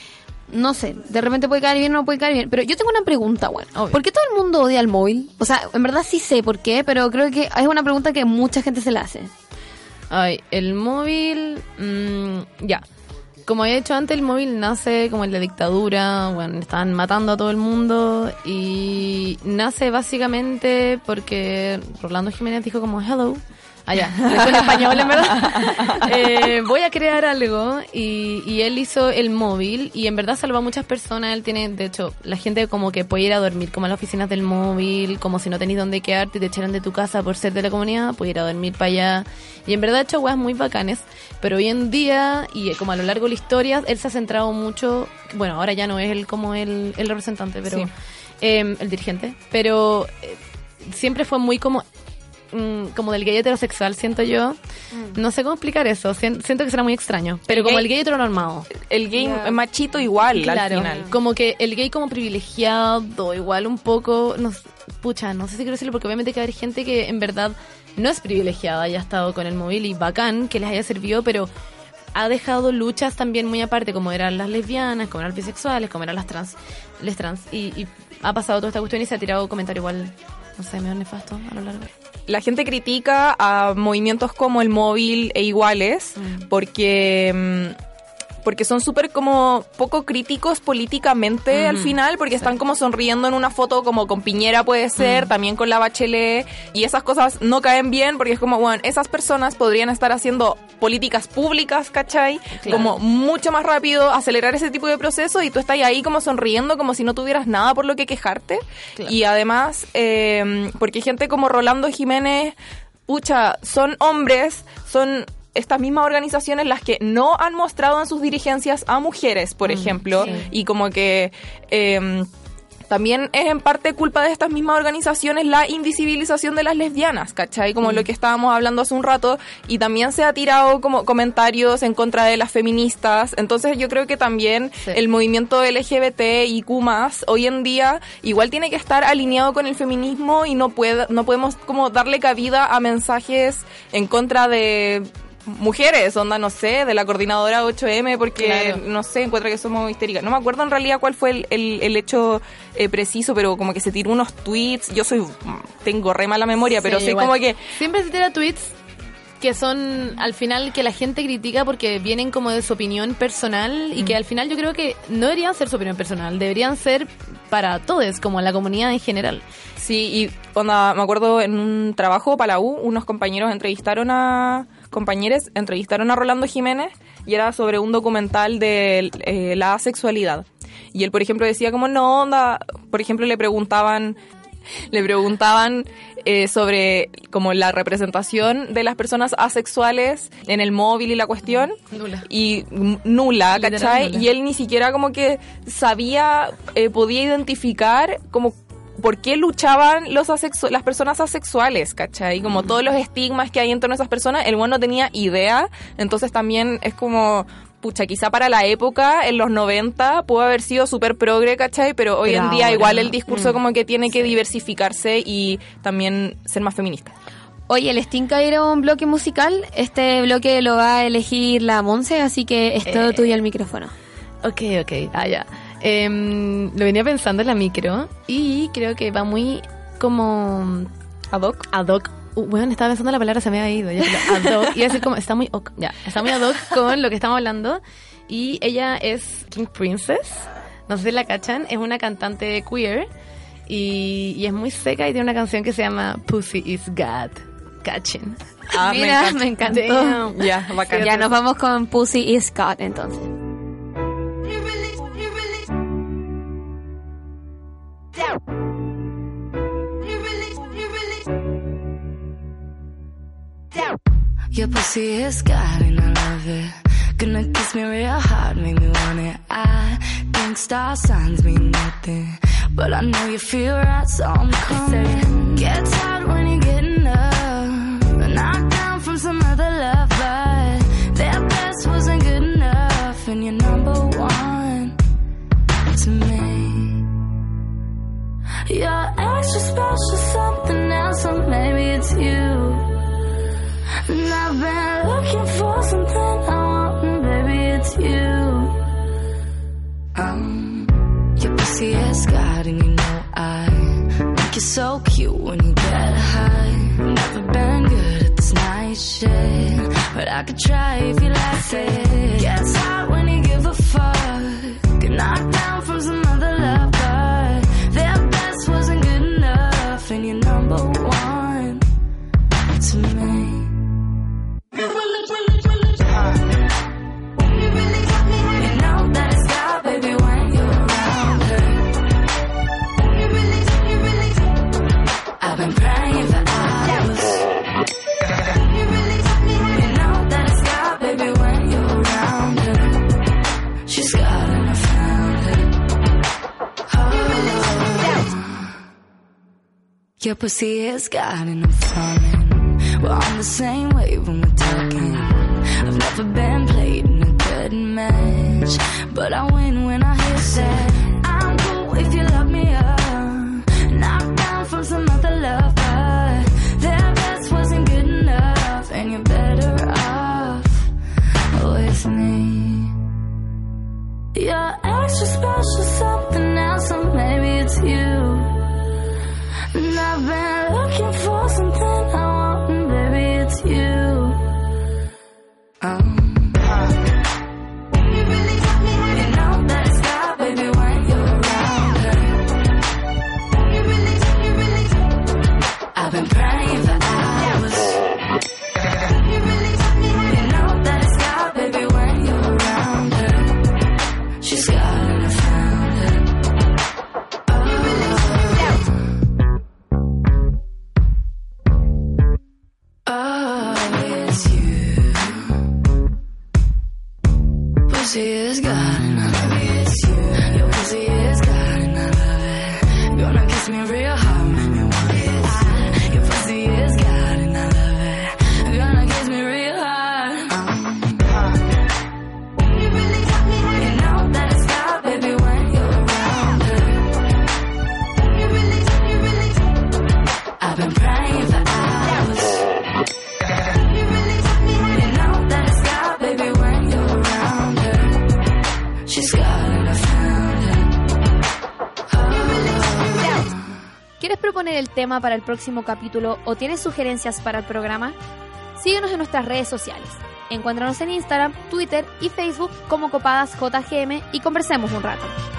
no sé, de repente puede caer bien o no puede caer bien. Pero yo tengo una pregunta, bueno, Obvio. ¿por qué todo el mundo odia al móvil? O sea, en verdad sí sé por qué, pero creo que es una pregunta que mucha gente se la hace. Ay, el móvil, mm, ya. Como había dicho antes, el móvil nace como en la dictadura, bueno, estaban matando a todo el mundo y nace básicamente porque Rolando Jiménez dijo como hello. Allá, en español en verdad. Eh, voy a crear algo y, y él hizo el móvil y en verdad salvó a muchas personas. Él tiene, de hecho, la gente como que puede ir a dormir como a las oficinas del móvil, como si no tenéis dónde quedarte y te echaran de tu casa por ser de la comunidad, puede ir a dormir para allá. Y en verdad ha hecho weas muy bacanes, pero hoy en día y como a lo largo de la historia, él se ha centrado mucho, bueno, ahora ya no es él como el, el representante, pero Sí. eh, el dirigente, pero eh, siempre fue muy como mm, como del gay heterosexual, siento yo. No sé cómo explicar eso, sien- siento que será muy extraño, pero El como gay- el gay heteronormado. El gay machito igual al Claro, final. como que el gay como privilegiado, igual un poco, no, pucha, no sé si quiero decirlo porque obviamente que hay gente que en verdad no es privilegiada, haya estado con el móvil y bacán que les haya servido, pero ha dejado luchas también muy aparte, como eran las lesbianas, como eran los bisexuales, como eran las trans, les trans, y, y ha pasado toda esta cuestión y se ha tirado comentario igual, no sé, medio nefasto a lo largo. la gente critica a movimientos como el móvil e iguales mm, porque son súper como poco críticos políticamente al final porque están como sonriendo en una foto como con Piñera puede ser, también con la Bachelet y esas cosas no caen bien porque es como, bueno, esas personas podrían estar haciendo políticas públicas, ¿cachai? Como mucho más rápido, acelerar ese tipo de proceso y tú estás ahí como sonriendo como si no tuvieras nada por lo que quejarte. Y además, eh, porque gente como Rolando Jiménez, pucha, son hombres, son estas mismas organizaciones las que no han mostrado en sus dirigencias a mujeres, por ejemplo, y como que... eh, también es en parte culpa de estas mismas organizaciones la invisibilización de las lesbianas, ¿cachai? Como lo que estábamos hablando hace un rato, y también se ha tirado como comentarios en contra de las feministas, entonces yo creo que también Sí. el movimiento LGBT y Q+, hoy en día igual tiene que estar alineado con el feminismo y no, puede, no podemos como darle cabida a mensajes en contra de mujeres, onda, no sé, de la coordinadora 8M, porque, Claro. no sé, encuentra que somos histéricas. No me acuerdo en realidad cuál fue el, el- el hecho eh, preciso, pero como que se tiró unos tweets. Yo soy, tengo re mala memoria, pero Sí, sé igual. como que Siempre se tira tweets que son al final que la gente critica porque vienen como de su opinión personal y que al final yo creo que no deberían ser su opinión personal, deberían ser para todos, como la comunidad en general. Sí, y onda, me acuerdo en un trabajo para la U, unos compañeros entrevistaron a compañeros entrevistaron a Rolando Jiménez y era sobre un documental de eh, la asexualidad. Y él, por ejemplo, decía como no onda, por ejemplo, le preguntaban le preguntaban eh, sobre como la representación de las personas asexuales en el móvil y la cuestión Nula. y nula, ¿cachai? nula. Y él ni siquiera como que sabía, eh, podía identificar como por qué luchaban los las personas asexuales, ¿cachai? Como todos los estigmas que hay en torno a esas personas, el bueno no tenía idea, entonces también es como... Pucha, quizá para la época, en los 90, pudo haber sido súper progre, ¿cachai? Pero hoy Pero en día ahora igual el discurso Mm. como que tiene que diversificarse y también ser más feminista. Oye, el Stinka era un bloque musical. Este bloque lo va a elegir la Monse, así que es todo Eh. tuyo el micrófono. Ok, ok, ah, ya. Em, lo venía pensando en la micro y creo que va muy como Ad hoc. ad hoc. Uh, bueno, estaba pensando la palabra, se me ha ido. Ya, ad hoc. Y así como, está muy ok, ya, está muy ad hoc con lo que estamos hablando. Y ella es King Princess. No sé si la cachan, es una cantante queer. Y, y es muy seca y tiene una canción que se llama Pussy is God. Cachen. Ah, Mira, me encantó. Damn. Ya, bacán. Ya nos vamos con Pussy y Scott entonces. Your pussy is God and I love it. Gonna kiss me real hard, make me want it. I think star signs mean nothing. But I know you feel right, so I'm coming. Get tired when you get enough. Knocked down You're extra special, something else, or maybe it's you. And I've been looking for something I want, and baby, it's you. Um, your pussy is God, and you know I think you're so cute when you get high. Never been good at this night shit, but I could try if you like it. Gets hot when you give a fuck. Get knocked down from some Your pussy is God and I'm falling. We're on the same wave when we're talking. I've never been played in a good match, but I win when I hit that. I've been looking for something tema para el próximo capítulo o tienes sugerencias para el programa? Síguenos en nuestras redes sociales. Encuéntranos en Instagram, Twitter y Facebook como Copadas JGM y conversemos un rato.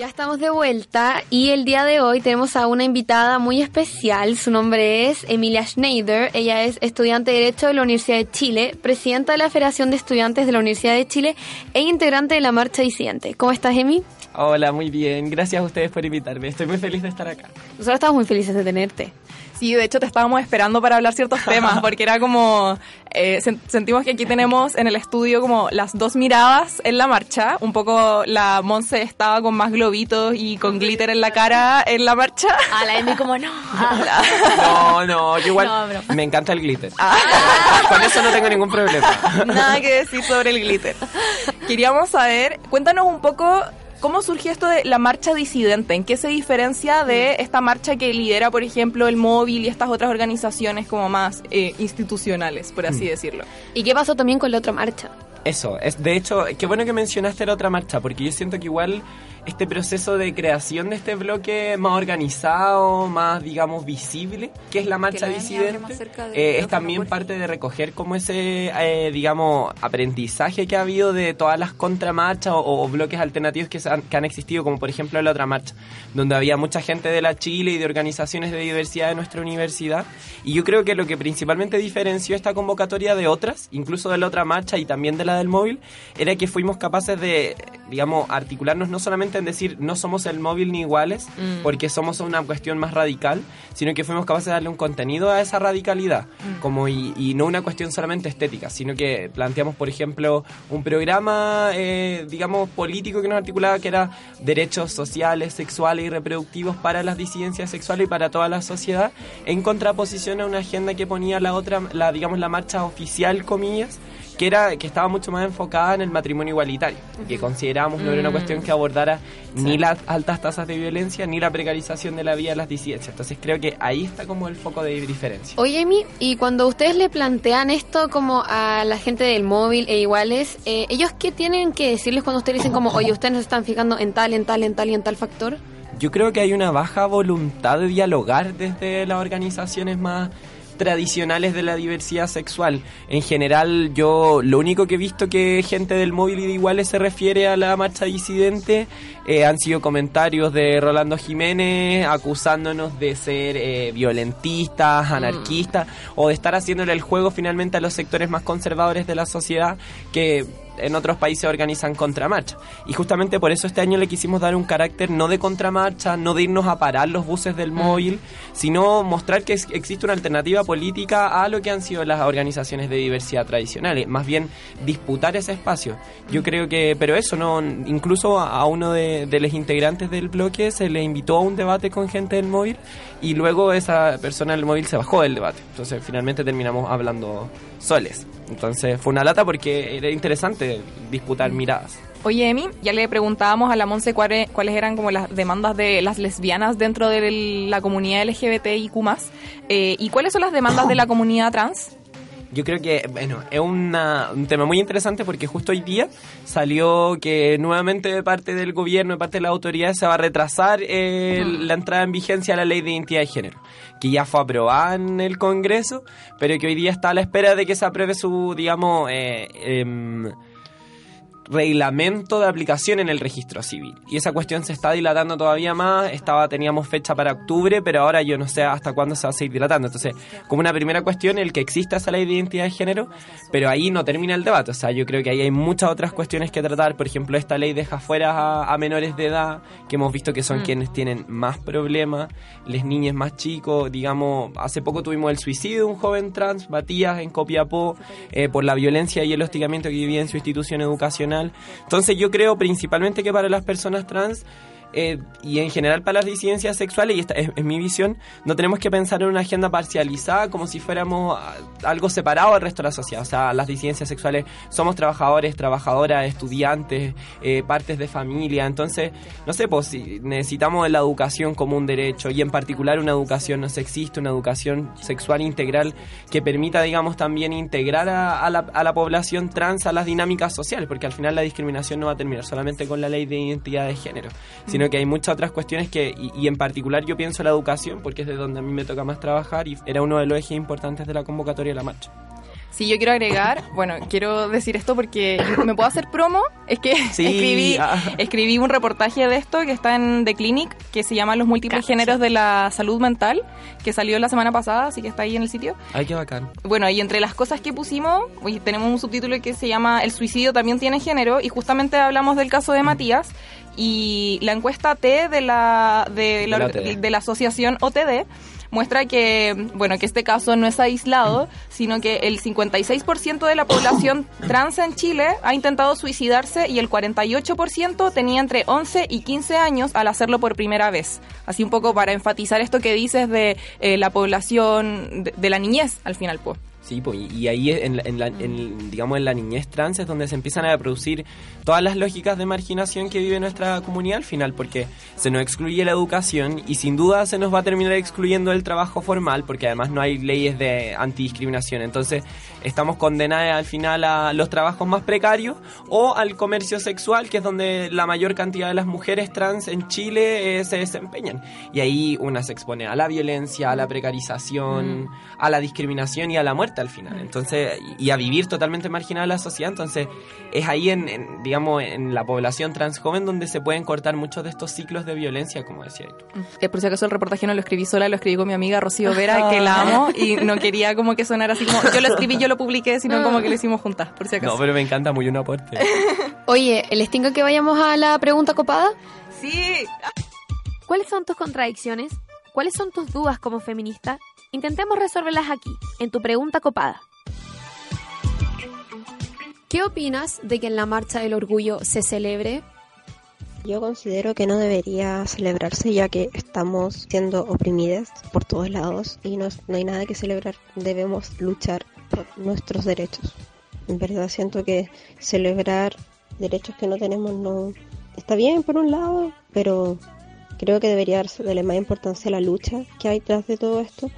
Ya estamos de vuelta y el día de hoy tenemos a una invitada muy especial. Su nombre es Emilia Schneider. Ella es estudiante de Derecho de la Universidad de Chile, presidenta de la Federación de Estudiantes de la Universidad de Chile e integrante de la Marcha Disidente. ¿Cómo estás, Emi? Hola, muy bien. Gracias a ustedes por invitarme. Estoy muy feliz de estar acá. Nosotros estamos muy felices de tenerte. Sí, de hecho te estábamos esperando para hablar ciertos temas, porque era como, eh, sen- sentimos que aquí tenemos en el estudio como las dos miradas en la marcha, un poco la Monse estaba con más globitos y con glitter en la cara en la marcha. A la Emi como no. No, no, yo igual No, bro. me encanta el glitter. Con eso no tengo ningún problema. Nada que decir sobre el glitter. Queríamos saber, cuéntanos un poco cómo surgió esto de la marcha disidente, en qué se diferencia de esta marcha que lidera, por ejemplo, el móvil y estas otras organizaciones como más eh, institucionales, por así Mm. decirlo. ¿Y qué pasó también con la otra marcha? Eso, es de hecho, qué bueno que mencionaste la otra marcha, porque yo siento que igual este proceso de creación de este bloque más organizado, más, digamos, visible, que es la marcha la disidente, eh, es también parte de recoger como ese, eh, digamos, aprendizaje que ha habido de todas las contramarchas o, o bloques alternativos que, han, que han existido, como por ejemplo la otra marcha, donde había mucha gente de la Chile y de organizaciones de diversidad de nuestra universidad. Y yo creo que lo que principalmente diferenció esta convocatoria de otras, incluso de la otra marcha y también de la del móvil, era que fuimos capaces de, digamos, articularnos no solamente en decir no somos el móvil ni iguales, Mm. porque somos una cuestión más radical, sino que fuimos capaces de darle un contenido a esa radicalidad, Mm. como y, y no una cuestión solamente estética, sino que planteamos, por ejemplo, un programa, eh, digamos, político que nos articulaba que era derechos sociales, sexuales y reproductivos para las disidencias sexuales y para toda la sociedad, en contraposición a una agenda que ponía la otra, la digamos, la marcha oficial, comillas, que era que estaba mucho más enfocada en el matrimonio igualitario, que considerábamos no era una Mm. cuestión que abordara ni las altas tasas de violencia ni la precarización de la vida de las disidencias. Entonces creo que ahí está como el foco de diferencia. Oye, Emi, y cuando ustedes le plantean esto como a la gente del móvil e iguales, eh, ¿ellos qué tienen que decirles cuando ustedes dicen como, oye, ustedes no se están fijando en tal, en tal, en tal y en tal factor? Yo creo que hay una baja voluntad de dialogar desde las organizaciones más tradicionales de la diversidad sexual. En general, yo lo único que he visto que gente del móvil y de iguales se refiere a la marcha disidente eh, han sido comentarios de Rolando Jiménez acusándonos de ser eh, violentistas, anarquistas o de estar haciéndole el juego finalmente a los sectores más conservadores de la sociedad que en otros países organizan contramarcha. Y justamente por eso este año le quisimos dar un carácter no de contramarcha, no de irnos a parar los buses del móvil, sino mostrar que existe una alternativa política a lo que han sido las organizaciones de diversidad tradicionales, más bien disputar ese espacio. Yo creo que, pero eso no, incluso a uno de, de los integrantes del bloque se le invitó a un debate con gente del móvil y luego esa persona del móvil se bajó del debate. Entonces finalmente terminamos hablando soles. Entonces fue una lata porque era interesante disputar miradas. Oye, Emi, ya le preguntábamos a la Monse cuáles, cuáles eran como las demandas de las lesbianas dentro de la comunidad LGBTIQ+. Eh, ¿Y cuáles son las demandas de la comunidad trans? Yo creo que, bueno, es una- un tema muy interesante porque justo hoy día salió que nuevamente de parte del gobierno, de parte de la autoridad, se va a retrasar eh, la entrada en vigencia de la ley de identidad de género, que ya fue aprobada en el Congreso, pero que hoy día está a la espera de que se apruebe su, digamos, eh, em, reglamento de aplicación en el registro civil. Y esa cuestión se está dilatando todavía más. Estaba, teníamos fecha para octubre, pero ahora yo no sé hasta cuándo se va a seguir dilatando. Entonces, como una primera cuestión, el que exista esa ley de identidad de género, pero ahí no termina el debate. O sea, yo creo que ahí hay muchas otras cuestiones que tratar. Por ejemplo, esta ley deja fuera a, a menores de edad, que hemos visto que son Mm. quienes tienen más problemas, les niños más chicos. Digamos, hace poco tuvimos el suicidio de un joven trans, Matías, en Copiapó, eh, por la violencia y el hostigamiento que vivía en su institución educacional. Entonces yo creo principalmente que para las personas trans eh, y en general para las disidencias sexuales, y esta es, mi visión, no tenemos que pensar en una agenda parcializada como si fuéramos ah, algo separado del resto de la sociedad. O sea, las disidencias sexuales somos trabajadores, trabajadoras, estudiantes, eh, partes de familia. Entonces, no sé, pues si necesitamos la educación como un derecho y en particular una educación no sexista, una educación sexual integral que permita, digamos, también integrar a, la, población trans a las dinámicas sociales, porque al final la discriminación no va a terminar solamente con la ley de identidad de género, que hay muchas otras cuestiones que, y, y en particular yo pienso la educación, porque es de donde a mí me toca más trabajar y era uno de los ejes importantes de la convocatoria de la marcha. Sí, yo quiero agregar, bueno, quiero decir esto porque me puedo hacer promo. Es que Sí, escribí, ah. escribí un reportaje de esto que está en The Clinic, que se llama Los múltiples géneros de la salud mental, que salió la semana pasada, así que está ahí en el sitio. Ay, qué bacán. Bueno, y entre las cosas que pusimos, hoy tenemos un subtítulo que se llama El suicidio también tiene género, y justamente hablamos del caso de Matías, y la encuesta T de la, de la, De la de la asociación OTD muestra que, bueno, que este caso no es aislado, sino que el 56% de la población trans en Chile ha intentado suicidarse y el 48% tenía entre 11 y 15 años al hacerlo por primera vez. Así un poco para enfatizar esto que dices de eh, la población, de, de la niñez, al final, pues. Sí, pues, y ahí en, la- en la- en, digamos en la niñez trans es donde se empiezan a producir todas las lógicas de marginación que vive nuestra comunidad al final, porque se nos excluye la educación y sin duda se nos va a terminar excluyendo el trabajo formal, porque además no hay leyes de antidiscriminación. Entonces estamos condenadas al final a los trabajos más precarios o al comercio sexual, que es donde la mayor cantidad de las mujeres trans en Chile eh, se desempeñan. Y ahí una se expone a la violencia, a la precarización, a la discriminación y a la muerte al final. Entonces, y a vivir totalmente marginada de la sociedad. Entonces, es ahí en, en, digamos, en la población trans joven donde se pueden cortar muchos de estos ciclos de violencia, como decía tú. Por si acaso el reportaje no lo escribí sola, lo escribí con mi amiga Rocío Vera, que la amo, y no quería como que sonara así como, yo lo escribí, yo lo publiqué, sino como que lo hicimos juntas, por si acaso. No, pero me encanta muy un aporte. Oye, ¿les tengo que vayamos a la pregunta copada? Sí. ¿Cuáles son tus contradicciones? ¿Cuáles son tus dudas como feminista? Intentemos resolverlas aquí, en tu pregunta copada. ¿Qué opinas de que en la Marcha del Orgullo se celebre? Yo considero que no debería celebrarse ya que estamos siendo oprimidas por todos lados y no, no hay nada que celebrar. Debemos luchar nuestros derechos. En verdad siento que celebrar derechos que no tenemos no está bien por un lado, pero creo que debería darse de la más importancia a la lucha que hay tras de todo esto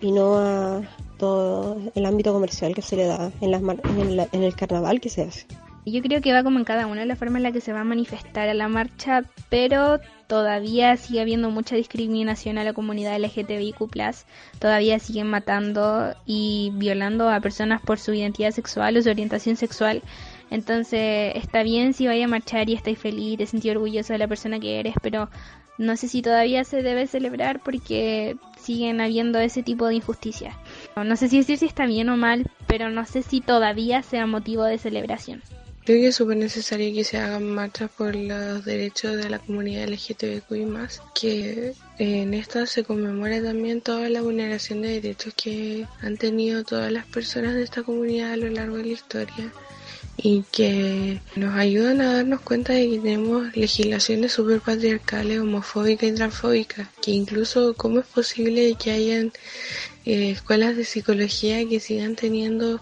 y no a todo el ámbito comercial que se le da en, las en, la- en el carnaval que se hace. Yo creo que va como en cada una de las formas en la que se va a manifestar a la marcha, pero todavía sigue habiendo mucha discriminación a la comunidad LGTBIQ+, todavía siguen matando y violando a personas por su identidad sexual o su orientación sexual. Entonces está bien si vaya a marchar y estáis feliz, te sentís orgulloso de la persona que eres, pero no sé si todavía se debe celebrar porque siguen habiendo ese tipo de injusticias. No sé si decir si está bien o mal, pero no sé si todavía sea motivo de celebración. Creo que es súper necesario que se hagan marchas por los derechos de la comunidad LGTBQI+, que en esta se conmemora también toda la vulneración de derechos que han tenido todas las personas de esta comunidad a lo largo de la historia y que nos ayudan a darnos cuenta de que tenemos legislaciones súper patriarcales, homofóbicas y transfóbicas, que incluso cómo es posible que hayan eh, escuelas de psicología que sigan teniendo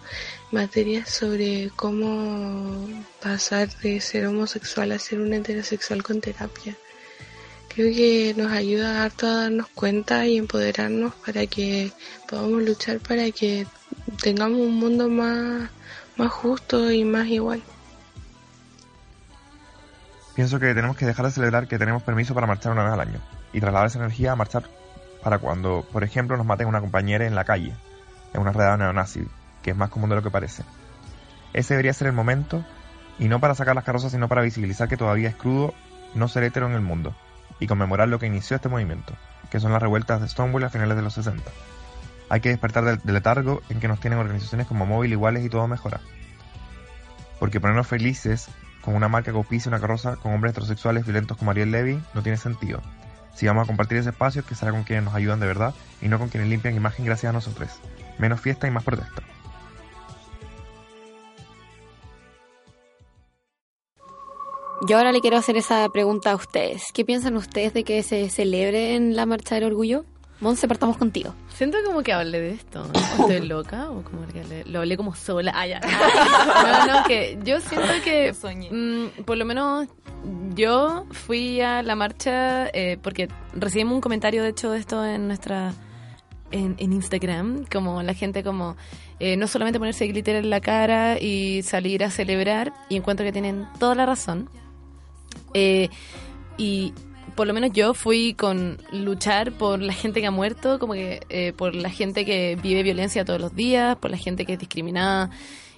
materias sobre cómo pasar de ser homosexual a ser un heterosexual con terapia. Creo que nos ayuda harto a darnos cuenta y empoderarnos para que podamos luchar para que tengamos un mundo más, más justo y más igual. Pienso que tenemos que dejar de celebrar que tenemos permiso para marchar una vez al año y trasladar esa energía a marchar para cuando, por ejemplo, nos maten una compañera en la calle, en una redada neonazi, que es más común de lo que parece. Ese debería ser el momento, y no para sacar las carrozas, sino para visibilizar que todavía es crudo no ser hetero en el mundo, y conmemorar lo que inició este movimiento, que son las revueltas de Stonewall a finales de los 60. Hay que despertar del, del letargo en que nos tienen organizaciones como Móvil Iguales y Todo Mejora. Porque ponernos felices con una marca que auspicia una carroza con hombres heterosexuales violentos como Ariel Levy no tiene sentido. Si vamos a compartir ese espacio, que será con quienes nos ayudan de verdad y no con quienes limpian imagen gracias a nosotros. Menos fiesta y más protesta. Yo ahora le quiero hacer esa pregunta a ustedes. ¿Qué piensan ustedes de que se celebre en la Marcha del Orgullo? Monse, partamos contigo. Siento como que hablé de esto. ¿O ¿Estoy loca? ¿O como que le- lo hablé como sola? Ah, ya. No, no, que yo siento que mm, por lo menos yo fui a la marcha eh, porque recibimos un comentario, de hecho, de esto en nuestra... En, en Instagram, como la gente como eh, no solamente ponerse glitter en la cara y salir a celebrar, y encuentro que tienen toda la razón. Eh, y por lo menos yo fui con luchar por la gente que ha muerto, como que eh, por la gente que vive violencia todos los días, por la gente que es discriminada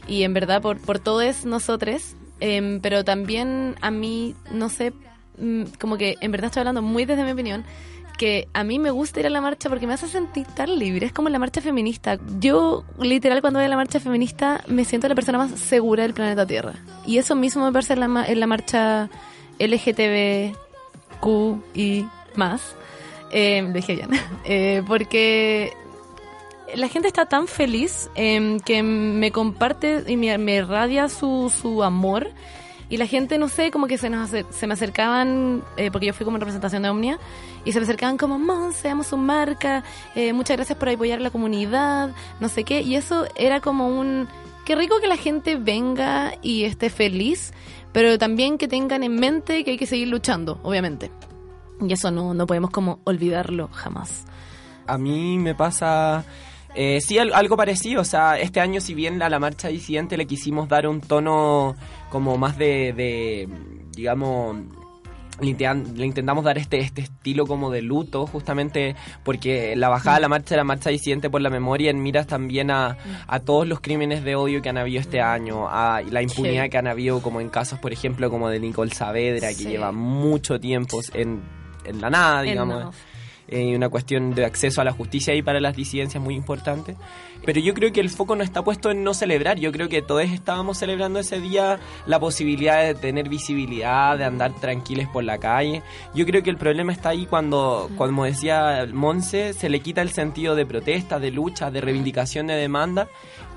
y en verdad por, por todos nosotros. Em, pero también a mí, no sé, mm, como que en verdad estoy hablando muy desde mi opinión, que a mí me gusta ir a la marcha porque me hace sentir tan libre. Es como la marcha feminista. Yo, literal, cuando voy a la marcha feminista, me siento la persona más segura del planeta Tierra. Y eso mismo me parece en la, en la marcha LGTBQ y más. Eh, lo dije bien. Eh, porque la gente está tan feliz em, que me comparte y me, me irradia su, su amor. Y la gente, no sé, como que se, nos se me acercaban, eh, porque yo fui como en representación de Omnia, y se me acercaban como, Mon, seamos su marca, muchas gracias por apoyar a la comunidad, no sé qué. Y eso era como un, qué rico que la gente venga y esté feliz, pero también que tengan en mente que hay que seguir luchando, obviamente. Y eso no, no podemos como olvidarlo jamás. A mí me pasa... eh, sí, al- algo parecido. O sea, este año, si bien a la marcha disidente le quisimos dar un tono como más de, de, digamos, le, intentamos dar este, este estilo como de luto, justamente porque la bajada de la marcha era marcha disidente por la memoria en miras también a, a todos los crímenes de odio que han habido este año, a la impunidad Sí. que han habido como en casos, por ejemplo, como de Nicole Saavedra, que lleva mucho tiempo en, en la nada, digamos eh, una cuestión de acceso a la justicia ahí para las disidencias muy importante. Pero yo creo que el foco no está puesto en no celebrar. Yo creo que todos estábamos celebrando ese día la posibilidad de tener visibilidad, de andar tranquiles por la calle. Yo creo que el problema está ahí cuando, como decía Monse, se le quita el sentido de protesta, de lucha, de reivindicación de demanda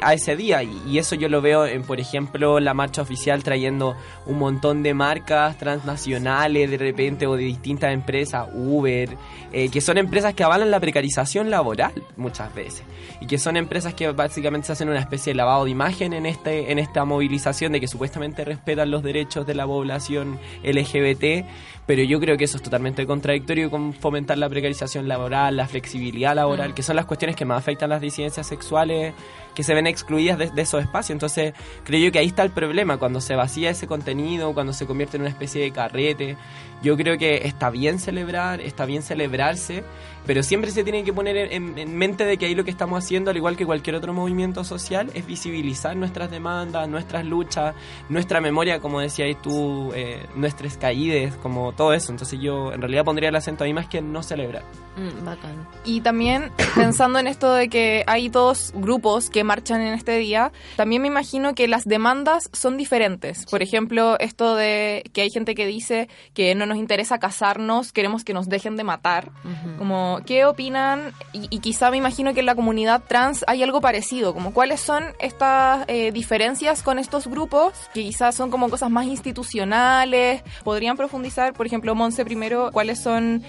a ese día y, y eso yo lo veo en por ejemplo la marcha oficial trayendo un montón de marcas transnacionales de repente o de distintas empresas Uber eh, que son empresas que avalan la precarización laboral muchas veces y que son empresas que básicamente se hacen una especie de lavado de imagen en este en esta movilización de que supuestamente respetan los derechos de la población LGBT pero yo creo que eso es totalmente contradictorio con fomentar la precarización laboral, la flexibilidad laboral, Mm. que son las cuestiones que más afectan las disidencias sexuales que se ven excluidas de, de esos espacios. Entonces, creo yo que ahí está el problema, cuando se vacía ese contenido, cuando se convierte en una especie de carrete. Yo creo que está bien celebrar, está bien celebrarse, pero siempre se tiene que poner en, en mente de que ahí lo que estamos haciendo, al igual que cualquier otro movimiento social, es visibilizar nuestras demandas, nuestras luchas, nuestra memoria, como decías tú, eh, nuestras caídas, como todo eso. Entonces yo en realidad pondría el acento ahí más que en no celebrar. Mm, bacán. Y también pensando en esto de que hay dos grupos que marchan en este día, también me imagino que las demandas son diferentes. Por ejemplo, esto de que hay gente que dice que no nos interesa casarnos, queremos que nos dejen de matar. Como, ¿qué opinan? Y, y quizá me imagino que en la comunidad trans hay algo parecido, como cuáles son estas eh, diferencias con estos grupos, que quizás son como cosas más institucionales. ¿Podrían profundizar, por ejemplo, Monse primero, cuáles son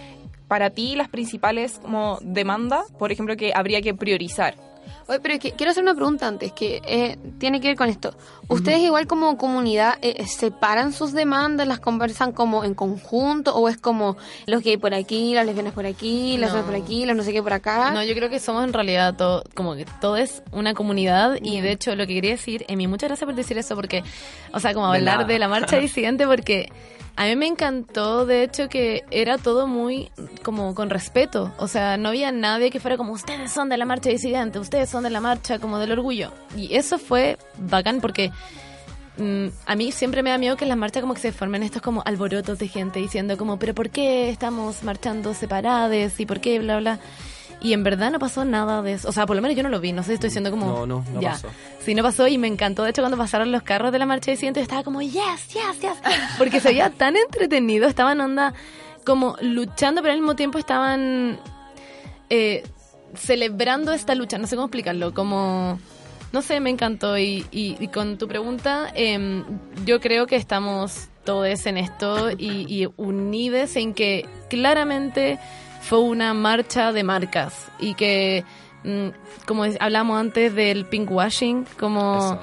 para ti las principales como demandas, por ejemplo, que habría que priorizar? Oye, pero es que quiero hacer una pregunta antes, que eh, tiene que ver con esto. ¿Ustedes igual como comunidad eh, separan sus demandas, las conversan como en conjunto o es como los gays por aquí, las lesbianas por aquí, las No. por aquí, las no sé qué por acá? No, yo creo que somos en realidad todo, como que todo es una comunidad y de hecho lo que quería decir, Emi, muchas gracias por decir eso porque, o sea, como De hablar nada. de la marcha disidente porque a mí me encantó, de hecho, que era todo muy como con respeto, o sea, no había nadie que fuera como ustedes son de la marcha disidente, ustedes son de la marcha como del orgullo y eso fue bacán porque mm, a mí siempre me da miedo que las marchas como que se formen estos como alborotos de gente diciendo como, pero ¿por qué estamos marchando separados y por qué bla bla? Y en verdad no pasó nada de eso. O sea, por lo menos yo no lo vi. No sé si estoy diciendo como... No, no, no ya. pasó. Sí, no pasó y me encantó. De hecho, cuando pasaron los carros de la marcha de siguiente, yo estaba como, yes, yes, yes. Porque se veía tan entretenido. Estaban onda como luchando, pero al mismo tiempo estaban eh, celebrando esta lucha. No sé cómo explicarlo. Como... No sé, me encantó. Y, y- y con tu pregunta, em, yo creo que estamos todos en esto y, y unides en que claramente fue una marcha de marcas y que, mm, como hablamos antes del pinkwashing, como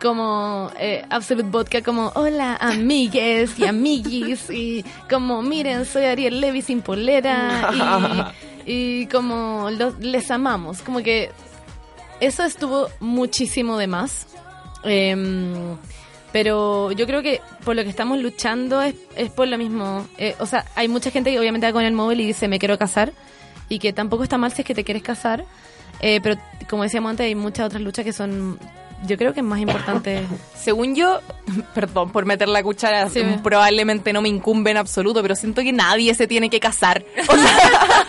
como eh, Absolute Vodka, como hola amigues y amiguis, y como miren, soy Ariel Levy sin polera, y, y como los- les amamos, como que eso estuvo muchísimo de más. Em, pero yo creo que por lo que estamos luchando es, es por lo mismo. Eh, o sea, hay mucha gente que obviamente va con el móvil y dice me quiero casar. Y que tampoco está mal si es que te quieres casar. Eh, pero como decíamos antes, hay muchas otras luchas que son, yo creo que más importantes. Según yo, perdón por meter la cuchara, probablemente no me incumbe en absoluto, pero siento que nadie se tiene que casar. O sea,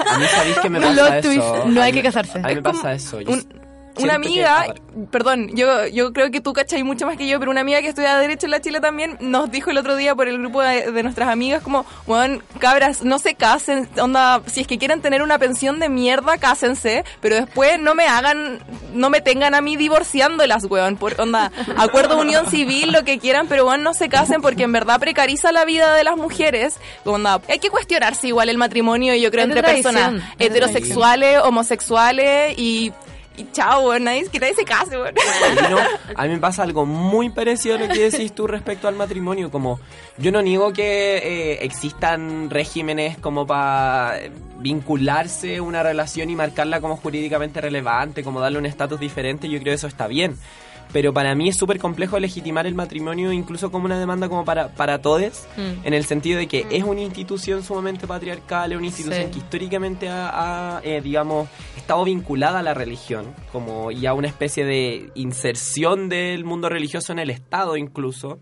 A mí sabéis que me pasa eso. no A hay mí- que casarse. A mí me Es pasa eso. Yo un- una amiga, perdón, yo, yo creo que tú cachai mucho más que yo, pero una amiga que estudia Derecho en la Chile también nos dijo el otro día por el grupo de, de nuestras amigas como, bueno, cabras, no se casen, onda, si es que quieren tener una pensión de mierda, cásense, pero después no me hagan, no me tengan a mí divorciándolas, weón, por onda, acuerdo de unión civil, lo que quieran, pero bueno, no se casen porque en verdad precariza la vida de las mujeres, onda, hay que cuestionarse igual el matrimonio, yo creo, entre personas heterosexuales, homosexuales y... Y chao, weón, nadie, que nadie se case, weón. No, a mí me pasa algo muy parecido a lo que decís tú respecto al matrimonio. Como yo no niego que eh, existan regímenes como para vincularse una relación y marcarla como jurídicamente relevante, como darle un estatus diferente. Yo creo que eso está bien. Pero para mí es súper complejo legitimar el matrimonio incluso como una demanda como para, para todos, Mm. en el sentido de que es una institución sumamente patriarcal, es una institución Sí. que históricamente ha, ha, eh, digamos, estado vinculada a la religión, como y a una especie de inserción del mundo religioso en el Estado incluso,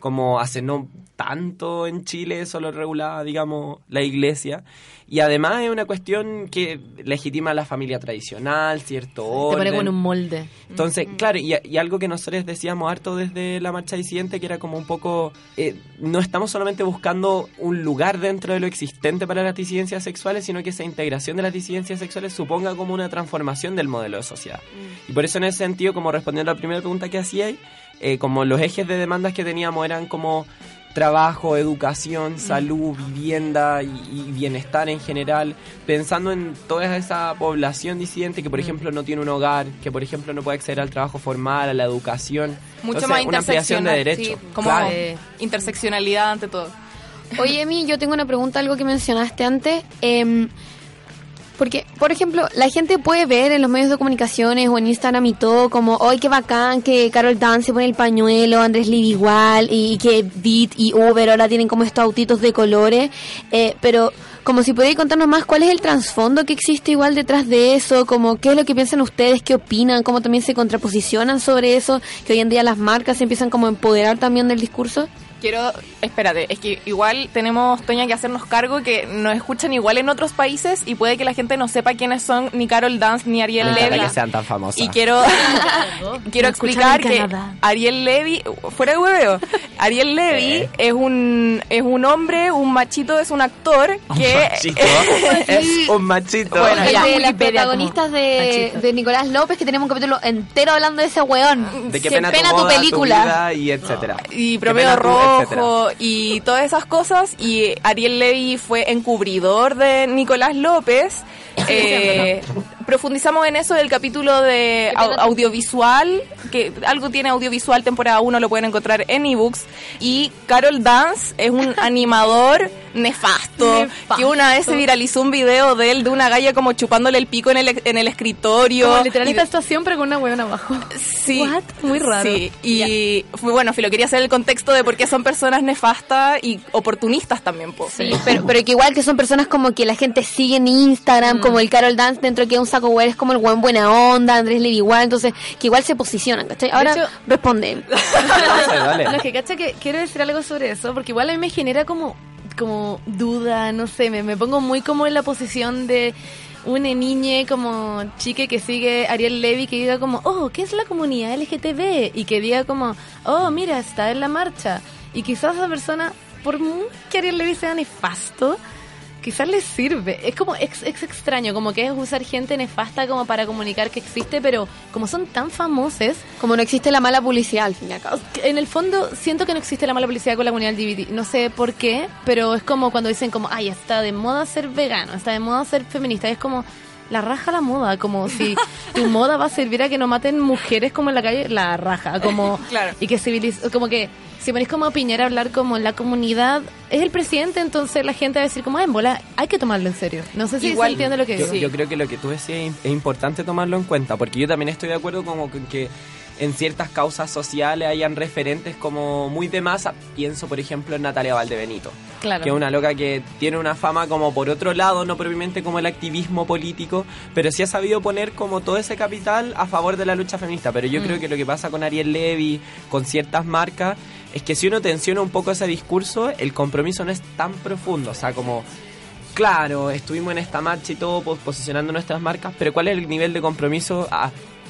como hace no tanto en Chile, eso lo regulaba, digamos, la iglesia. Y además es una cuestión que legitima la familia tradicional, cierto Te orden. pone como en un molde. Entonces, claro, y, y algo que nosotros decíamos harto desde la marcha disidente, que era como un poco, eh, no estamos solamente buscando un lugar dentro de lo existente para las disidencias sexuales, sino que esa integración de las disidencias sexuales suponga como una transformación del modelo de sociedad. Y por eso en ese sentido, como respondiendo a la primera pregunta que hacía, eh, como los ejes de demandas que teníamos eran como trabajo, educación, salud, vivienda y, y bienestar en general, pensando en toda esa población disidente que, por ejemplo, no tiene un hogar, que, por ejemplo, no puede acceder al trabajo formal, a la educación. Mucho Entonces, más una ampliación de derechos. sí, como Claro. eh, interseccionalidad ante todo. Oye, Emi, yo tengo una pregunta, algo que mencionaste antes. em, porque, por ejemplo, la gente puede ver en los medios de comunicaciones o en Instagram y todo, como, ¡ay, qué bacán! Que Carol Dance se pone el pañuelo, Andrés Lee igual, y, que Beat y Uber ahora tienen como estos autitos de colores. eh, pero, como si podéis contarnos más, ¿cuál es el trasfondo que existe igual detrás de eso? Como, ¿qué es lo que piensan ustedes? ¿Qué opinan? ¿Cómo también se contraposicionan sobre eso? Que hoy en día las marcas se empiezan como a empoderar también del discurso. Quiero, espérate, es que igual tenemos, Toña, que hacernos cargo que nos escuchan igual en otros países y puede que la gente no sepa quiénes son ni Carol Dance ni Ariel Me Levy. que sean tan famosas. Y quiero, quiero explicar que. Ariel Levy, fuera de hueveo, Ariel Levy es un es un hombre, un machito, es un actor que Machito. es un machito. Bueno, ya. de las Wikipedia protagonistas de, de Nicolás López, que tenemos un capítulo entero hablando de ese weón. de qué pena, pena tu, tu boda, película. vida y etcétera. y tu, etcétera. Rojo y todas esas cosas y Ariel Levy fue encubridor de Nicolás López Eh, profundizamos en eso del capítulo de au- audiovisual, que algo tiene audiovisual temporada 1, lo pueden encontrar en ebooks. Y Carol Dance es un animador nefasto, Nefasto. que una vez se viralizó un video de él, de una galla como chupándole el pico en el, en el escritorio. Como literal esta estación, pero con una huevona abajo. Sí. What? Muy raro. Sí, y fue bueno, Filo, quería hacer el contexto de por qué son personas nefastas y oportunistas también, po. Sí, pero, pero que igual que son personas como que la gente sigue en Instagram, como el Carol Dance dentro que es un saco güey, es como el buen buena onda, Andrés Levy igual, entonces que igual se posicionan, ¿cachai? Ahora hecho- responde. Lo que cacha que quiero decir algo sobre eso, porque igual a mí me genera como, como duda, no sé, me, me pongo muy como en la posición de una niña como chique que sigue Ariel Levy que diga como, oh, ¿qué es la comunidad LGTB? Y que diga como, oh, mira, está en la marcha. Y quizás esa persona, por muy que Ariel Levy sea nefasto, quizás le sirve. Es como es, es extraño, como que es usar gente nefasta como para comunicar que existe, pero como son tan famosos, como no existe la mala publicidad al fin y al cabo. En el fondo siento que no existe la mala publicidad con la comunidad LGBT. No sé por qué, pero es como cuando dicen como, ay, está de moda ser vegano, está de moda ser feminista. Es como la raja la moda, como si tu moda va a servir a que no maten mujeres como en la calle, la raja, como Claro. y que civiliz como que si ponés como a Piñera a hablar como la comunidad es el presidente, entonces la gente va a decir como, ah, en bola, hay que tomarlo en serio. No sé si Igual, se entiende lo que yo, digo. yo creo que lo que tú decías es importante tomarlo en cuenta, porque yo también estoy de acuerdo como con que en ciertas causas sociales hayan referentes como muy de masa. Pienso, por ejemplo, en Natalia Valdebenito, Claro. que es una loca que tiene una fama como por otro lado, no propiamente como el activismo político, pero sí ha sabido poner como todo ese capital a favor de la lucha feminista. Pero yo Mm. creo que lo que pasa con Ariel Levy, con ciertas marcas, es que si uno tensiona un poco ese discurso, el compromiso no es tan profundo. O sea, como claro, estuvimos en esta marcha y todo pos- posicionando nuestras marcas, pero ¿cuál es el nivel de compromiso?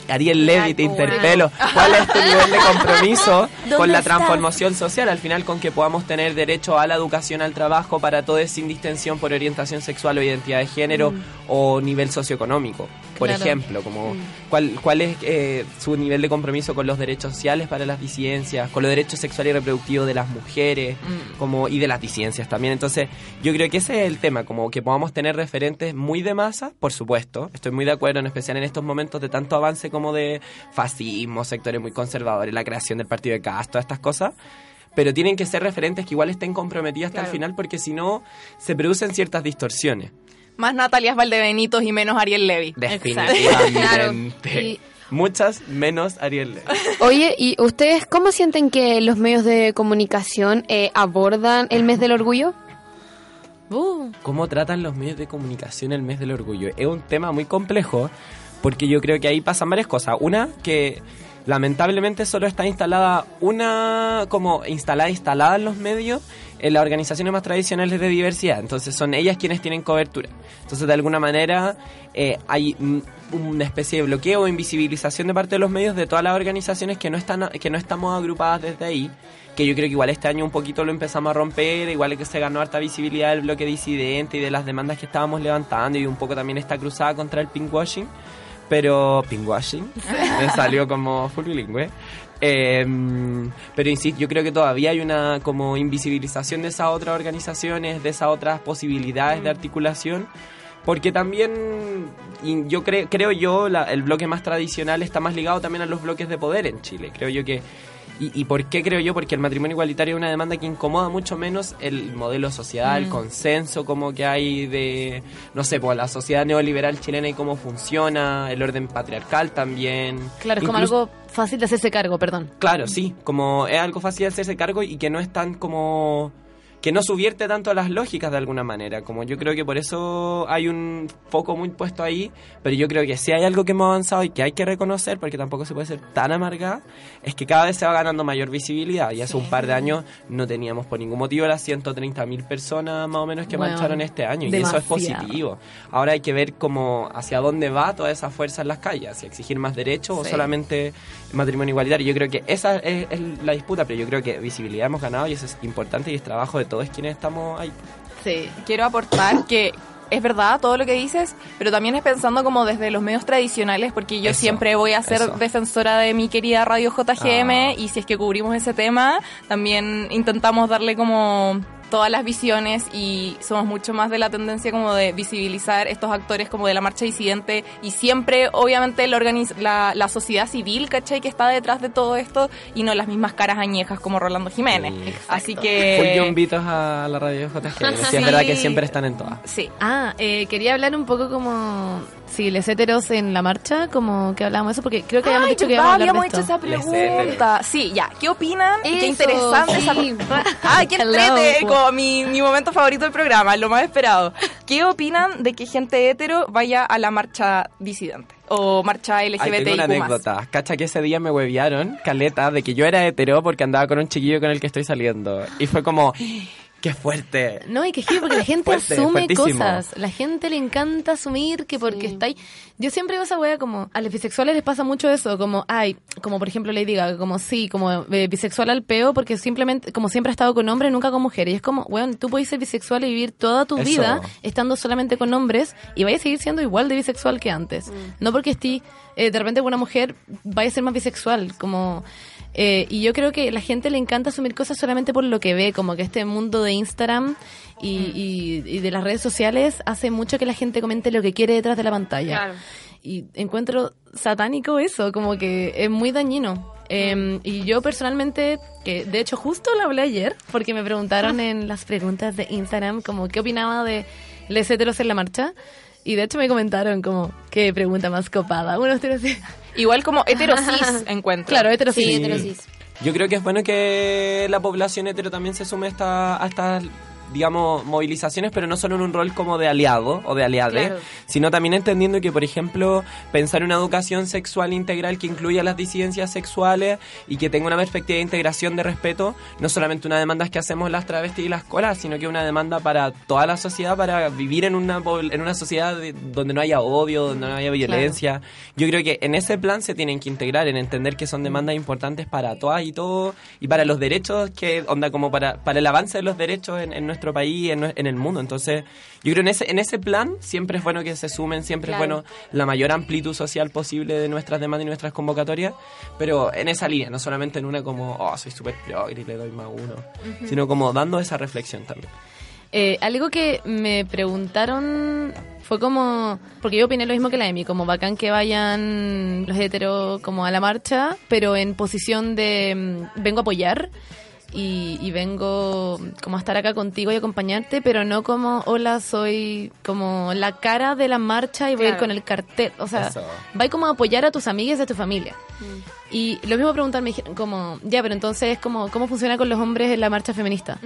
Ariel Levy, te interpelo. ¿Cuál es tu nivel de compromiso ¿Dónde con la estás? transformación social? Al final, con que podamos tener derecho a la educación, al trabajo, para todos sin distinción por orientación sexual o identidad de género Mm. o nivel socioeconómico. Por Claro. ejemplo, como Mm. cuál, cuál es eh, su nivel de compromiso con los derechos sociales para las disidencias, con los derechos sexuales y reproductivos de las mujeres, Mm. como y de las disidencias también. Entonces, yo creo que ese es el tema, como que podamos tener referentes muy de masa, por supuesto. Estoy muy de acuerdo, en especial en estos momentos de tanto avance como de fascismo, sectores muy conservadores, la creación del partido de Castro, todas estas cosas. Pero tienen que ser referentes que igual estén comprometidas hasta el Claro. final, porque si no, se producen ciertas distorsiones. Más Natalias Valdebenitos y menos Ariel Levy. Definitivamente. Muchas menos Ariel Levy. Oye, ¿y ustedes cómo sienten que los medios de comunicación eh, abordan el mes del orgullo? Uh, ¿Cómo tratan los medios de comunicación el mes del orgullo? Es un tema muy complejo porque yo creo que ahí pasan varias cosas. Una, que lamentablemente solo está instalada una, como instalada, instalada en los medios en las organizaciones más tradicionales de diversidad. Entonces son ellas quienes tienen cobertura. Entonces de alguna manera eh, hay una especie de bloqueo o invisibilización de parte de los medios de todas las organizaciones que no están que no estamos agrupadas desde ahí que yo creo que igual este año un poquito lo empezamos a romper, igual que se ganó harta visibilidad del bloque disidente y de las demandas que estábamos levantando y un poco también está cruzada contra el pinkwashing, pero pinkwashing me salió como full bilingüe. Eh, pero insisto, yo creo que todavía hay una como invisibilización de esas otras organizaciones, de esas otras posibilidades de articulación, porque también y yo creo creo yo la- el bloque más tradicional está más ligado también a los bloques de poder en Chile. Creo yo que y, y por qué creo yo? Porque el matrimonio igualitario es una demanda que incomoda mucho menos el modelo social, el Mm. consenso como que hay de, no sé, pues la sociedad neoliberal chilena y cómo funciona, el orden patriarcal también. Claro, es como algo fácil de hacerse cargo, perdón. Claro, sí, como es algo fácil de hacerse cargo y que no es tan como que no subierte tanto a las lógicas de alguna manera, como yo creo que por eso hay un foco muy puesto ahí, pero yo creo que si hay algo que hemos avanzado y que hay que reconocer, porque tampoco se puede ser tan amargada, es que cada vez se va ganando mayor visibilidad y hace un par de años no teníamos por ningún motivo las 130 mil personas más o menos que Bueno, marcharon este año y eso es demasiado. positivo. Ahora hay que ver cómo hacia dónde va toda esa fuerza en las calles, si exigir más derechos o Sí. solamente matrimonio igualitario. Yo creo que esa es, es la disputa, pero yo creo que visibilidad hemos ganado y eso es importante y es trabajo de todos quienes estamos ahí. Sí, quiero aportar que es verdad todo lo que dices, pero también es pensando como desde los medios tradicionales, porque yo Eso, siempre voy a ser eso. defensora de mi querida radio JGM Ah. y si es que cubrimos ese tema, también intentamos darle como todas las visiones y somos mucho más de la tendencia como de visibilizar estos actores como de la marcha disidente y siempre obviamente la, organiz- la, la sociedad civil, ¿cachai? Que está detrás de todo esto y no las mismas caras añejas como Rolando Jiménez. Así que... Full Yombitos a la radio JG. Sí, Sí. es verdad que siempre están en todas. Sí. Ah, eh, quería hablar un poco como si les heteros en la marcha, como que hablábamos de eso, porque creo que habíamos Ay, dicho que íbamos a hablar habíamos de hecho esto. esa pregunta. Sí, ya. ¿Qué opinan? Qué interesante esa sí. Ay, qué entrete, como mi, mi momento favorito del programa, lo más esperado. ¿Qué opinan de que gente hetero vaya a la marcha disidente? O marcha Ay, tengo una anécdota. Cacha que ese día me huevearon, caleta, de que yo era hetero porque andaba con un chiquillo con el que estoy saliendo. Y fue como, ¡qué fuerte! No, y que sí, porque la gente Fuerte, asume fuertísimo. cosas. La gente le encanta asumir que porque está ahí. Yo siempre digo esa wea como, a los bisexuales les pasa mucho eso, como, ay, como por ejemplo Lady Gaga, como sí, como eh, bisexual al peo, porque simplemente, como siempre ha estado con hombres, nunca con mujeres. Y es como, weón, tú puedes ser bisexual y vivir toda tu Eso. vida estando solamente con hombres y vayas a seguir siendo igual de bisexual que antes. No porque estés, eh, de repente una mujer vaya a ser más bisexual, como... Eh, y yo creo que la gente le encanta asumir cosas solamente por lo que ve, como que este mundo de Instagram y, y- y de las redes sociales hace mucho que la gente comente lo que quiere detrás de la pantalla. Claro. Y encuentro satánico eso, como que es muy dañino. Eh, y yo personalmente, que de hecho justo lo hablé ayer, porque me preguntaron en las preguntas de Instagram como qué opinaba de les heteros en la marcha. Y de hecho me comentaron como, qué pregunta más copada. Bueno, hetero cis. Igual como heterosis encuentro. Claro, heterosis. Sí, heterosis. Yo creo que es bueno que la población hetero también se sume a, esta- a estas, digamos, movilizaciones, pero no solo en un rol como de aliado o de aliade, Claro. sino también entendiendo que, por ejemplo, pensar en una educación sexual integral que incluya las disidencias sexuales y que tenga una perspectiva de integración de respeto, no solamente una demanda que hacemos las travestis y las colas, sino que una demanda para toda la sociedad, para vivir en una, en una sociedad de- donde no haya odio, donde no haya violencia. Yo creo que en ese plan se tienen que integrar, en entender que son demandas importantes para todas y todos, y para los derechos, que onda como para, para el avance de los derechos en, en nuestro país, en, en el mundo. Entonces, yo creo en ese, en ese plan siempre es bueno que se sumen, siempre Claro. es bueno la mayor amplitud social posible de nuestras demandas y nuestras convocatorias, pero en esa línea, no solamente en una como, oh, soy súper progre y le doy más uno, Ujú. sino como dando esa reflexión también. Eh, algo que me preguntaron fue como, porque yo opiné lo mismo que la Emi, como bacán que vayan los heteros como a la marcha, pero en posición de mm, vengo a apoyar y, y vengo como a estar acá contigo y acompañarte, pero no como, hola, soy como la cara de la marcha y voy a ir con el cartel. O sea, Eso. va como a apoyar a tus amigas y a tu familia. Y lo mismo preguntar, me dijeron como, ya, pero entonces, como, ¿cómo funciona con los hombres en la marcha feminista?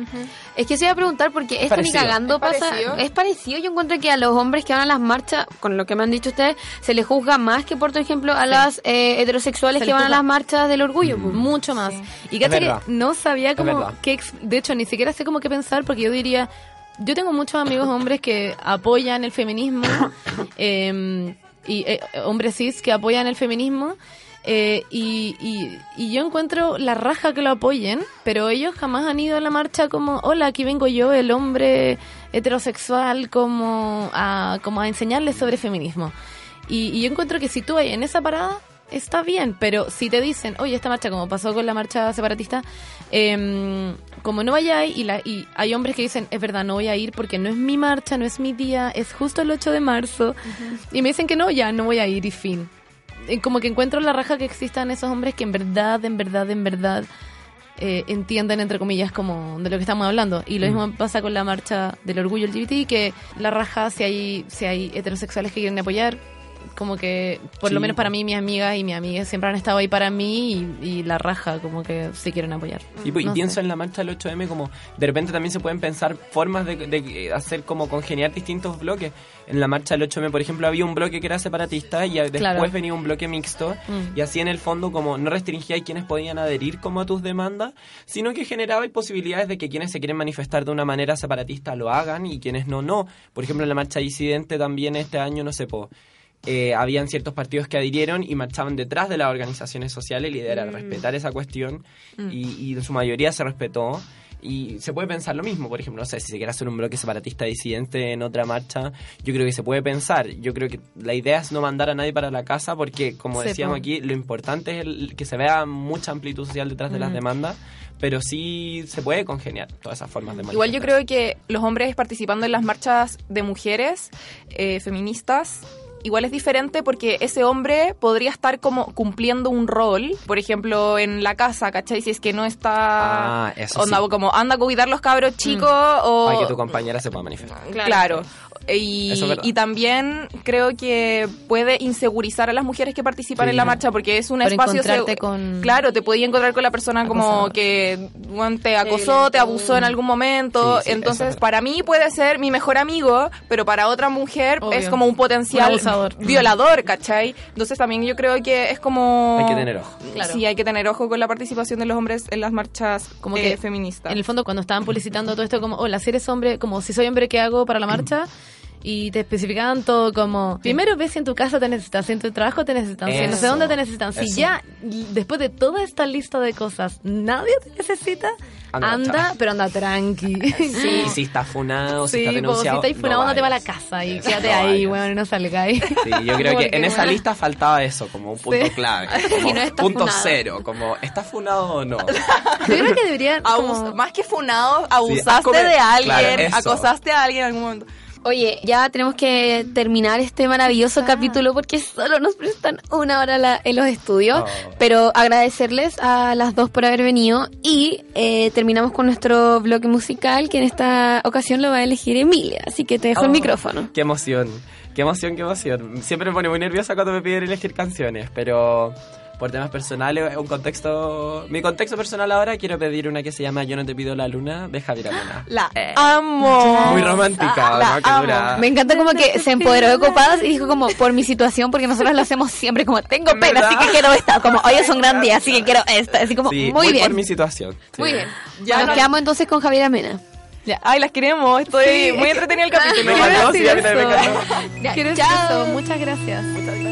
Es que se iba a preguntar porque esto ni cagando ¿Es pasa. parecido? Es parecido. Yo encuentro que a los hombres que van a las marchas, con lo que me han dicho ustedes, se les juzga más que, por ejemplo, a las eh, heterosexuales Se que van a las marchas del orgullo. pues. Mucho más. Y Es cacha que no sabía como ex- de hecho, ni siquiera sé cómo qué pensar porque yo diría, yo tengo muchos amigos hombres que apoyan el feminismo eh, y eh, hombres cis que apoyan el feminismo eh, y, y, y yo encuentro la raja que lo apoyen, pero ellos jamás han ido a la marcha como, hola, aquí vengo yo, el hombre heterosexual, como a, como a enseñarles sobre feminismo. Y, y yo encuentro que si tú hay en esa parada, está bien, pero si te dicen, oye, esta marcha, como pasó con la marcha separatista, em, como no vayáis, y, la, y hay hombres que dicen, es verdad, no voy a ir porque no es mi marcha, no es mi día, es justo el 8 de marzo, y me dicen que no, ya, no voy a ir y fin. Y como que encuentro la raja que existan esos hombres que en verdad, en verdad, en verdad eh, entienden, entre comillas, como de lo que estamos hablando. Y lo Mm. mismo pasa con la marcha del orgullo LGBT, que la raja, si hay, si hay heterosexuales que quieren apoyar, como que, por lo Sí, menos para mí, mis amigas y mis amigas siempre han estado ahí para mí y, y la raja, como que sí quieren apoyar. Y, pues, y No pienso sé. en la marcha del 8M como de repente también se pueden pensar formas de, de hacer como congeniar distintos bloques. En la marcha del 8M, por ejemplo, había un bloque que era separatista y después Claro. venía un bloque mixto Mm. y así en el fondo como no restringía a quienes podían adherir como a tus demandas, sino que generaba posibilidades de que quienes se quieren manifestar de una manera separatista lo hagan y quienes no, no. Por ejemplo, en la marcha disidente también este año, no sé, po, eh, habían ciertos partidos que adhirieron y marchaban detrás de las organizaciones sociales. Idea era Mm. respetar esa cuestión Mm. y, y en su mayoría se respetó. Y se puede pensar lo mismo, por ejemplo, no sé, si se quiere hacer un bloque separatista disidente en otra marcha, yo creo que se puede pensar. Yo creo que la idea es no mandar a nadie para la casa porque, como decíamos aquí, lo importante es el- que se vea mucha amplitud social detrás de las Mm. demandas, pero sí se puede congeniar todas esas formas de Igual yo creo que los hombres participando en las marchas de mujeres eh, feministas igual es diferente porque ese hombre podría estar como cumpliendo un rol, por ejemplo, en la casa, ¿cachai? Si es que no está... Ah, eso onda, sí. como anda a cuidar los cabros chicos o... Para que tu compañera se pueda manifestar. Claro. Y, Eso es verdad. y también creo que puede insegurizar a las mujeres que participan Sí. en la marcha porque es un Por espacio encontrarte seg- con- claro te podía encontrar con la persona como que bueno, te acosó te abusó en algún momento Sí, sí, eso entonces es para mí puede ser mi mejor amigo pero para otra mujer Obvio. es como un potencial Un abusador. violador ¿cachai? entonces también yo creo que es como Hay que tener ojo. Claro. sí hay que tener ojo con la participación de los hombres en las marchas como eh, que feministas En el fondo, cuando estaban publicitando todo esto, como, hola, si eres hombre, como si soy hombre, ¿qué hago para la marcha? Y te especificaban todo como, primero ves si en tu casa te necesitan, si en tu trabajo te necesitan, si en no sé dónde te necesitan. Si Eso. ya, después de toda esta lista de cosas, nadie te necesita, Anda, pero anda tranqui. Sí, si está funado, si Sí, está po, si denunciado. estáis funado, no ándate para la vayas. casa y quédate No ahí, bueno, no salgáis. Sí, yo creo que en esa lista faltaba eso, como un punto Sí. clave. Como no está punto funado. cero, como ¿está funado o no? Yo creo que deberían. Más que funado abusaste come- de alguien claro, acosaste a alguien en algún momento Oye, ya tenemos que terminar este maravilloso capítulo porque solo nos prestan una hora la- en los estudios. Oh. Pero agradecerles a las dos por haber venido y eh, terminamos con nuestro bloque musical que en esta ocasión lo va a elegir Emilia. Así que te dejo el Oh, micrófono. Qué emoción, qué emoción, qué emoción. Siempre me pone muy nerviosa cuando me piden elegir canciones, pero por temas personales, un contexto... Mi contexto personal ahora quiero pedir una que se llama Yo no te pido la luna de Javier Amena. la amo Muy romántica, La ¿no? Dura- Me encanta como que se empoderó de copadas y dijo como por mi situación porque nosotros lo hacemos siempre como tengo pena ¿Verdad? así que quiero esta como hoy es un gran día así que quiero esta así como Sí, muy bien por mi situación. muy bien Ya nos no- quedamos entonces con Javier Amena Ya, ay, las queremos. Estoy Sí. muy entretenido el capítulo. Me encantó, sí, a mí también me encantó. Ya, chao. Muchas gracias. Muchas gracias.